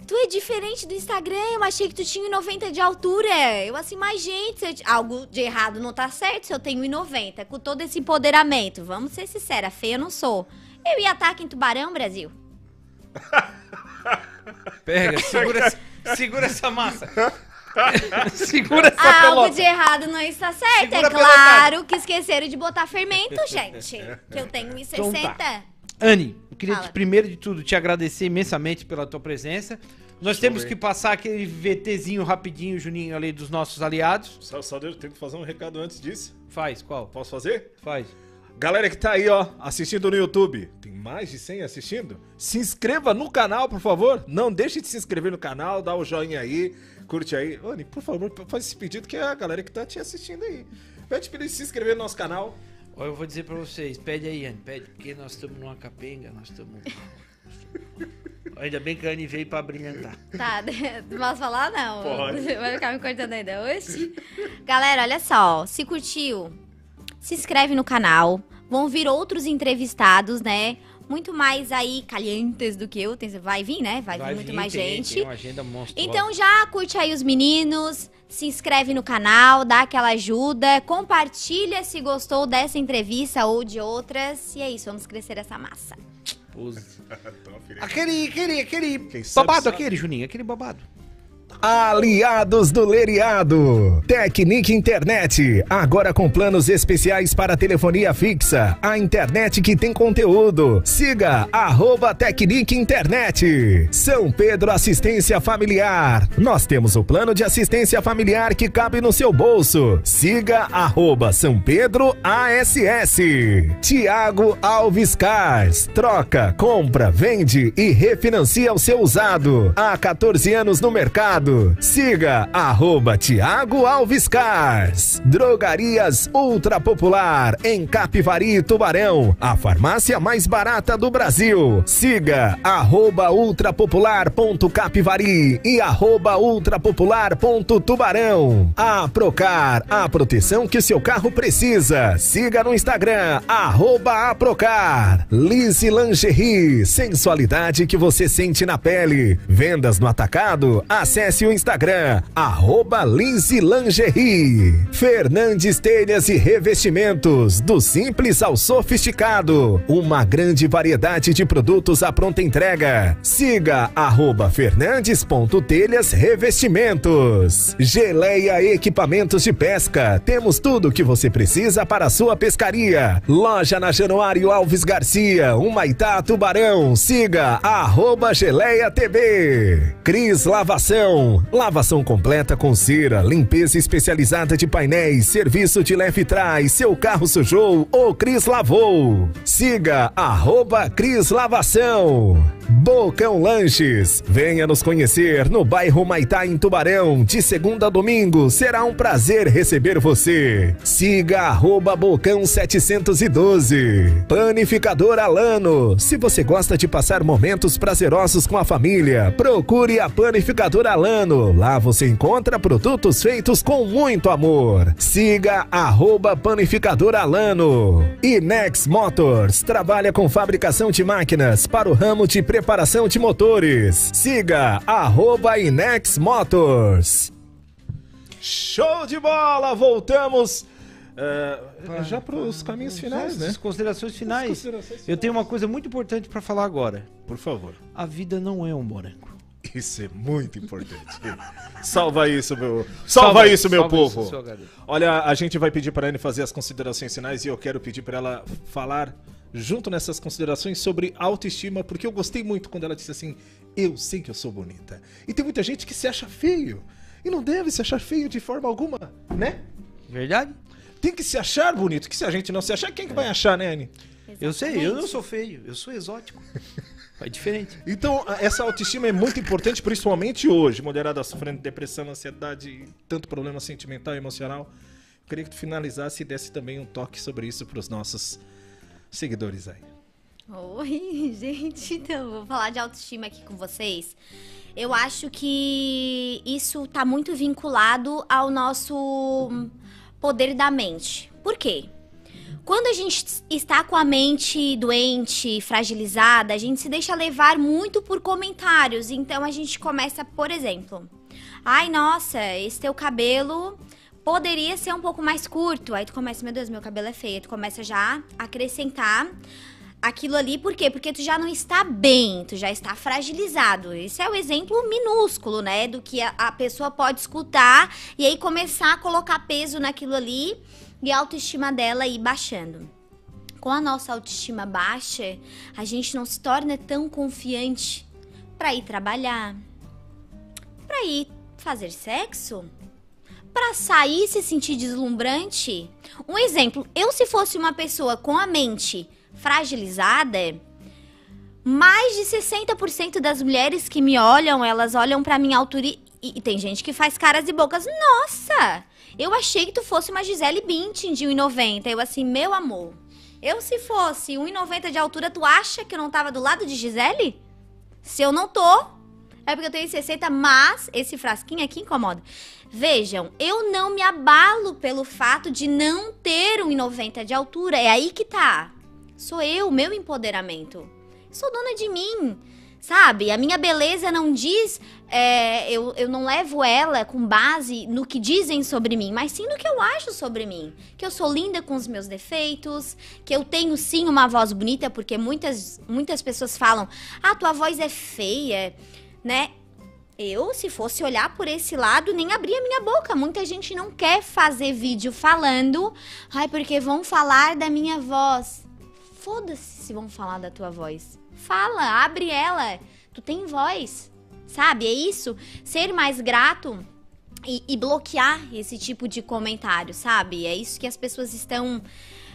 Tu é diferente do Instagram, eu achei que tu tinha 1,90 de altura. Eu assim, mas gente, eu- algo de errado não tá certo se eu tenho 1,90. Com todo esse empoderamento, vamos ser sinceras, feia eu não sou. Eu ia ataque em Tubarão, Brasil. Pega, segura, segura essa massa. segura essa Algo pelota. de errado não está certo. Segura é a pelota. claro que esqueceram de botar fermento, gente. Que eu tenho 1,60. Então tá. Anne, eu queria te- primeiro de tudo te agradecer imensamente pela tua presença. Nós temos ver. que passar aquele VTzinho rapidinho, Juninho, ali dos nossos aliados. Só, só eu tenho que fazer um recado antes disso. Faz, qual? Posso fazer? Faz. Galera que tá aí, ó, assistindo no YouTube, tem mais de 100 assistindo? Se inscreva no canal, por favor. Não deixe de se inscrever no canal, dá o joinha aí, curte aí. Anne, por favor, faz esse pedido que é a galera que tá te assistindo aí. Pede pra eles se inscrever no nosso canal. Ó, Eu vou dizer pra vocês, pede aí, Anne, pede, porque nós estamos numa capenga, nós estamos... Ainda bem que a Anne veio pra brilhantar. Tá, não posso falar não. Pode. Vai ficar me cortando ainda hoje? Galera, olha só, se curtiu, se inscreve no canal. Vão vir outros entrevistados, né? Muito mais aí calientes do que eu. Tem- Vai vir, né? Vai, vir muito vir, mais tem- gente. Tem uma agenda monstruosa. Então já curte aí os meninos, se inscreve no canal, dá aquela ajuda, compartilha se gostou dessa entrevista ou de outras. E é isso, vamos crescer essa massa. Filha. Aquele, aquele, aquele babado, sabe. aquele, Juninho, aquele babado. Aliados do Leriado. Tecnic Internet. Agora com planos especiais para telefonia fixa. A internet que tem conteúdo. Siga arroba Tecnic Internet. São Pedro Assistência Familiar. Nós temos o plano de assistência familiar que cabe no seu bolso. Siga arroba São Pedro ASS. Tiago Alves Cars. Troca, compra, vende e refinancia o seu usado. Há 14 anos no mercado. Siga arroba Tiago Alves Cars. Drogarias Ultra Popular em Capivari, Tubarão. A farmácia mais barata do Brasil. Siga arroba ultrapopular.capivari e arroba ultrapopular.tubarão. A Procar, a proteção que seu carro precisa. Siga no Instagram, arroba Aprocar. Lise Lingerie, sensualidade que você sente na pele. Vendas no atacado? Acesse o Instagram, arroba Lingerie. Fernandes Telhas e Revestimentos, do simples ao sofisticado. Uma grande variedade de produtos à pronta entrega. Siga arroba fernandes.telhas revestimentos. Geleia Equipamentos de Pesca. Temos tudo o que você precisa para a sua pescaria. Loja na Januário Alves Garcia, Humaitá, Tubarão. Siga arroba Geleia TB. Cris Lavação. Lavação completa com cera, limpeza especializada de painéis, serviço de leve trás. Seu carro sujou, o Cris lavou. Siga arroba Cris Lavação. Bocão Lanches. Venha nos conhecer no bairro Maitá, em Tubarão. De segunda a domingo. Será um prazer receber você. Siga arroba Bocão 712. Panificador Alano. Se você gosta de passar momentos prazerosos com a família, procure a Panificador Alano. Lá você encontra produtos feitos com muito amor. Siga arroba Panificador Alano. Inex Motors. Trabalha com fabricação de máquinas para o ramo de preparação de motores. Siga arroba Inex Motors. Show de bola! Voltamos é, já para os caminhos finais, né? As considerações finais. considerações Eu tenho uma coisa muito importante pra falar agora. Por favor. A vida não é um morango. Isso é muito importante. Salva isso, meu. Salva, isso, meu salva povo. isso. Olha, a gente vai pedir para Anne fazer as considerações finais e eu quero pedir para ela falar junto nessas considerações sobre autoestima, porque eu gostei muito quando ela disse assim: "Eu sei que eu sou bonita". E tem muita gente que se acha feio e não deve se achar feio de forma alguma, né? Verdade? Tem que se achar bonito, que se a gente não se achar, quem que vai achar, né, Anne? Eu sei, eu não Exatamente. sou feio, eu sou exótico. É diferente. Então, essa autoestima é muito importante, principalmente hoje. Mulherada sofrendo de depressão, ansiedade, e tanto problema sentimental e emocional. Eu queria que tu finalizasse e desse também um toque sobre isso para os nossos seguidores aí. Oi, gente, então, vou falar de autoestima aqui com vocês. Eu acho que isso tá muito vinculado ao nosso poder da mente. Por quê? Quando a gente está com a mente doente, fragilizada, a gente se deixa levar muito por comentários. Então a gente começa, por exemplo, ai, nossa, esse teu cabelo poderia ser um pouco mais curto. Aí tu começa, meu Deus, meu cabelo é feio. Tu começa já a acrescentar aquilo ali, por quê? Porque tu já não está bem, tu já está fragilizado. Esse é o exemplo minúsculo, né? Do que a, a pessoa pode escutar e aí começar a colocar peso naquilo ali e a autoestima dela ir baixando. Com a nossa autoestima baixa, a gente não se torna tão confiante para ir trabalhar, para ir fazer sexo, para sair se sentir deslumbrante. Um exemplo, eu se fosse uma pessoa com a mente fragilizada, mais de 60% das mulheres que me olham, elas olham para minha altura e, e, tem gente que faz caras e bocas. Nossa, eu achei que tu fosse uma Gisele Bündchen de 1,90. Eu assim, meu amor, eu se fosse 1,90 de altura, tu acha que eu não tava do lado de Gisele? Se eu não tô, é porque eu tenho 60, mas esse frasquinho aqui incomoda. Vejam, eu não me abalo pelo fato de não ter 1,90 de altura. É aí que tá. Sou eu, meu empoderamento. Sou dona de mim. Sabe? A minha beleza não diz. É, eu, eu não levo ela com base no que dizem sobre mim, mas sim no que eu acho sobre mim. Que eu sou linda com os meus defeitos, que eu tenho sim uma voz bonita, porque muitas, muitas pessoas falam: ah, tua voz é feia, né? Eu, se fosse olhar por esse lado, nem abria minha boca. Muita gente não quer fazer vídeo falando, ai, porque vão falar da minha voz. Foda-se se vão falar da tua voz. Fala, abre ela. Tu tem voz. Sabe? É isso. Ser mais grato e, e bloquear esse tipo de comentário, sabe? É isso que as pessoas estão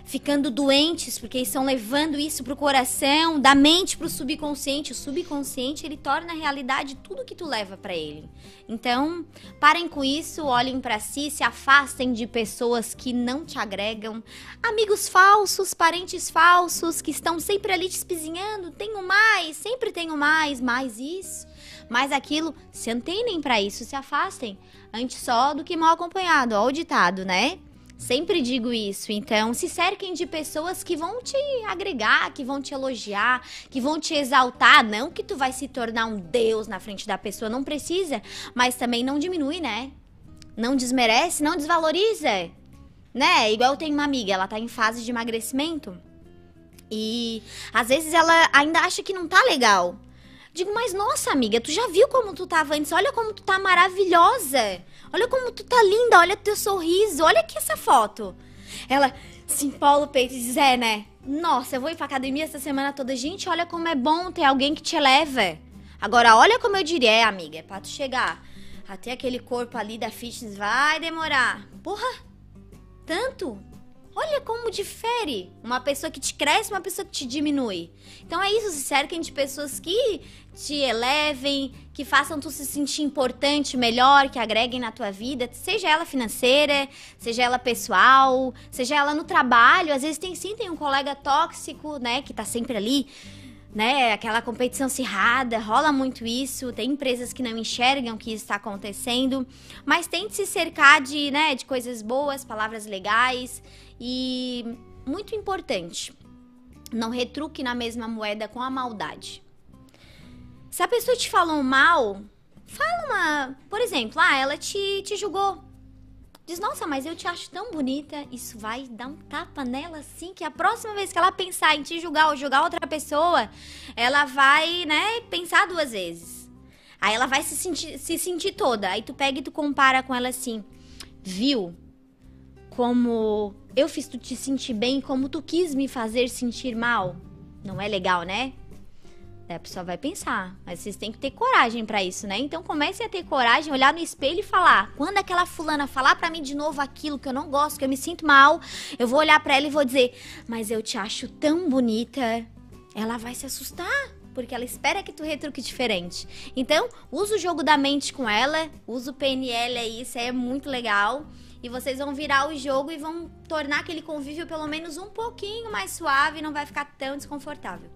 ficando doentes porque estão levando isso pro coração, da mente pro subconsciente. O subconsciente, ele torna realidade tudo que tu leva para ele. Então, parem com isso, olhem para si, se afastem de pessoas que não te agregam, amigos falsos, parentes falsos que estão sempre ali te espizinhando, tenho mais, sempre tenho mais, mais isso, mais aquilo. Se antenem para isso, se afastem. Antes só do que mal acompanhado, ó o ditado, né? Sempre digo isso. Então, se cerquem de pessoas que vão te agregar, que vão te elogiar, que vão te exaltar. Não que tu vai se tornar um deus na frente da pessoa, não precisa. Mas também não diminui, né? Não desmerece, não desvaloriza. Né? Igual eu tenho uma amiga, ela tá em fase de emagrecimento. E às vezes ela ainda acha que não tá legal. Digo, mas nossa, amiga, tu já viu como tu tava antes? Olha como tu tá maravilhosa. Olha como tu tá linda, olha teu sorriso, olha aqui essa foto. Ela se empola o peito e diz: É, né? Nossa, eu vou ir pra academia essa semana toda. Gente, olha como é bom ter alguém que te eleva. Agora, olha como eu diria, é, amiga, é pra tu chegar até aquele corpo ali da fitness vai demorar. Porra, tanto? Olha como difere uma pessoa que te cresce uma pessoa que te diminui. Então é isso, se cerquem de pessoas que te elevem, que façam tu se sentir importante, melhor, que agreguem na tua vida, seja ela financeira, seja ela pessoal, seja ela no trabalho. Às vezes tem sim, tem um colega tóxico, né, que tá sempre ali, né, aquela competição acirrada, rola muito isso. Tem empresas que não enxergam que isso está acontecendo, mas tente se cercar de, né, de coisas boas, palavras legais e muito importante, não retruque na mesma moeda com a maldade. Se a pessoa te falou mal, fala uma. Por exemplo, ah, ela te, te julgou. Diz, nossa, mas eu te acho tão bonita. Isso vai dar um tapa nela assim que a próxima vez que ela pensar em te julgar ou julgar outra pessoa, ela vai, né, pensar duas vezes. Aí ela vai se sentir, se sentir toda. Aí tu pega e tu compara com ela assim. Viu? Como eu fiz tu te sentir bem como tu quis me fazer sentir mal. Não é legal, né? a pessoa vai pensar, mas vocês têm que ter coragem para isso, né? Então comece a ter coragem, olhar no espelho e falar. Quando aquela fulana falar para mim de novo aquilo que eu não gosto, que eu me sinto mal, eu vou olhar para ela e vou dizer: "Mas eu te acho tão bonita". Ela vai se assustar, porque ela espera que tu retruque diferente. Então, usa o jogo da mente com ela, usa o PNL aí, isso aí é muito legal. E vocês vão virar o jogo e vão tornar aquele convívio pelo menos um pouquinho mais suave e não vai ficar tão desconfortável.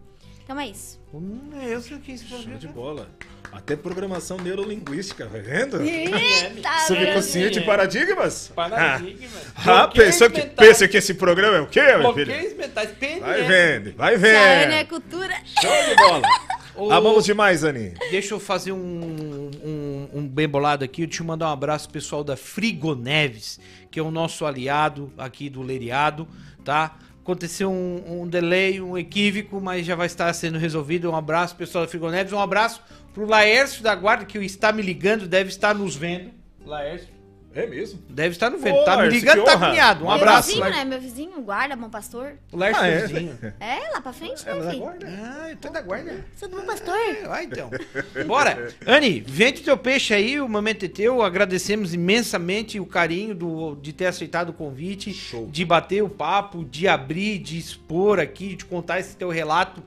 Então é isso. Hum, eu sei o que é esse Show de programa. bola. Até programação neurolinguística, tá vendo? Eita, Subconsciente paradigmas? Paradigma. Ah, pensou que, pensa que esse programa é o quê, meu filho? Bloqueios mentais. PNL. Vai vendo, vai Ana é vendo. cultura. Show de bola. Ô, Amamos demais, Ani. Deixa eu fazer um, um, um bem bolado aqui. Eu mandar um abraço pessoal da Frigoneves, que é o nosso aliado aqui do Leriado, tá? Aconteceu um, um delay, um equívoco, mas já vai estar sendo resolvido. Um abraço, pessoal da Frigoneves. Um abraço pro Laércio da Guarda, que está me ligando, deve estar nos vendo. Laércio, É mesmo? deve estar nos vendo. Ô, tá me ligando, que tá honra. agoniado. Um Meu abraço, vizinho, né? Meu vizinho, guarda, bom pastor. O Laércio Ah, é? Vizinho. É, lá pra frente, né, filho? Ah, eu tô da guarda. Sou do bom pastor. Vai então. Bora. Anne, vende teu peixe aí, o momento é teu. Agradecemos imensamente o carinho do, de ter aceitado o convite, Show. de bater o papo, de abrir, de expor aqui, de contar esse teu relato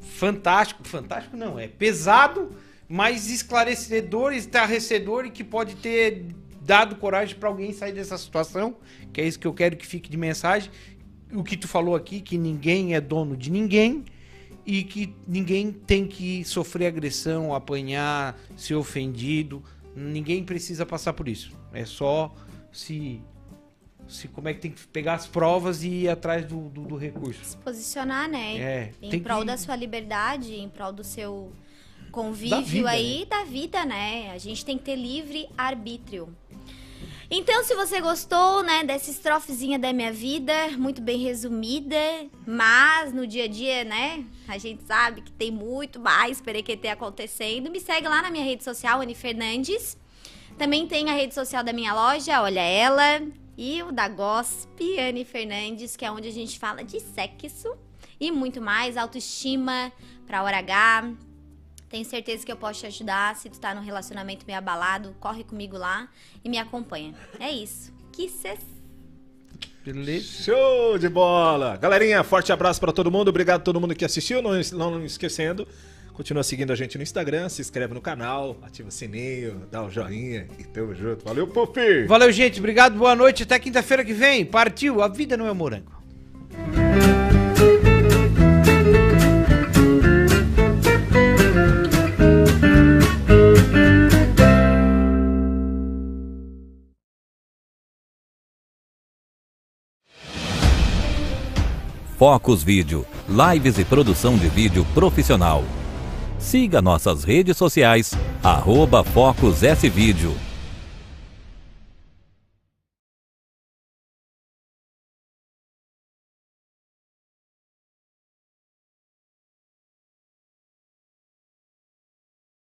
fantástico. Fantástico não, é pesado, mas esclarecedor, estarrecedor e que pode ter dado coragem pra alguém sair dessa situação, que é isso que eu quero que fique de mensagem. O que tu falou aqui, que ninguém é dono de ninguém e que ninguém tem que sofrer agressão, apanhar, ser ofendido. Ninguém precisa passar por isso. É só se, se como é que tem que pegar as provas e ir atrás do, do, do recurso. Se posicionar, né? É, Em prol que- da sua liberdade, em prol do seu Da convívio vida, aí, da vida, né? A gente tem que ter livre arbítrio. Então, se você gostou, né, dessa estrofezinha da minha vida, muito bem resumida, mas no dia a dia, né, a gente sabe que tem muito mais perequetê acontecendo, me segue lá na minha rede social, Anne Fernandes. Também tem a rede social da minha loja, olha ela, e o da Gospe, Anne Fernandes, que é onde a gente fala de sexo e muito mais, autoestima pra hora H. Tenho certeza que eu posso te ajudar. Se tu tá num relacionamento meio abalado, corre comigo lá e me acompanha. É isso. Que cês... Beleza? Show de bola! Galerinha, forte abraço pra todo mundo. Obrigado a todo mundo que assistiu. Não, não esquecendo, continua seguindo a gente no Instagram, se inscreve no canal, ativa o sininho, dá o joinha e tamo junto. Valeu, Pupi! Valeu, gente. Obrigado, boa noite. Até quinta-feira que vem. Partiu. A vida não é morango. Focus Vídeo, lives e produção de vídeo profissional. Siga nossas redes sociais, arroba Focus S Vídeo.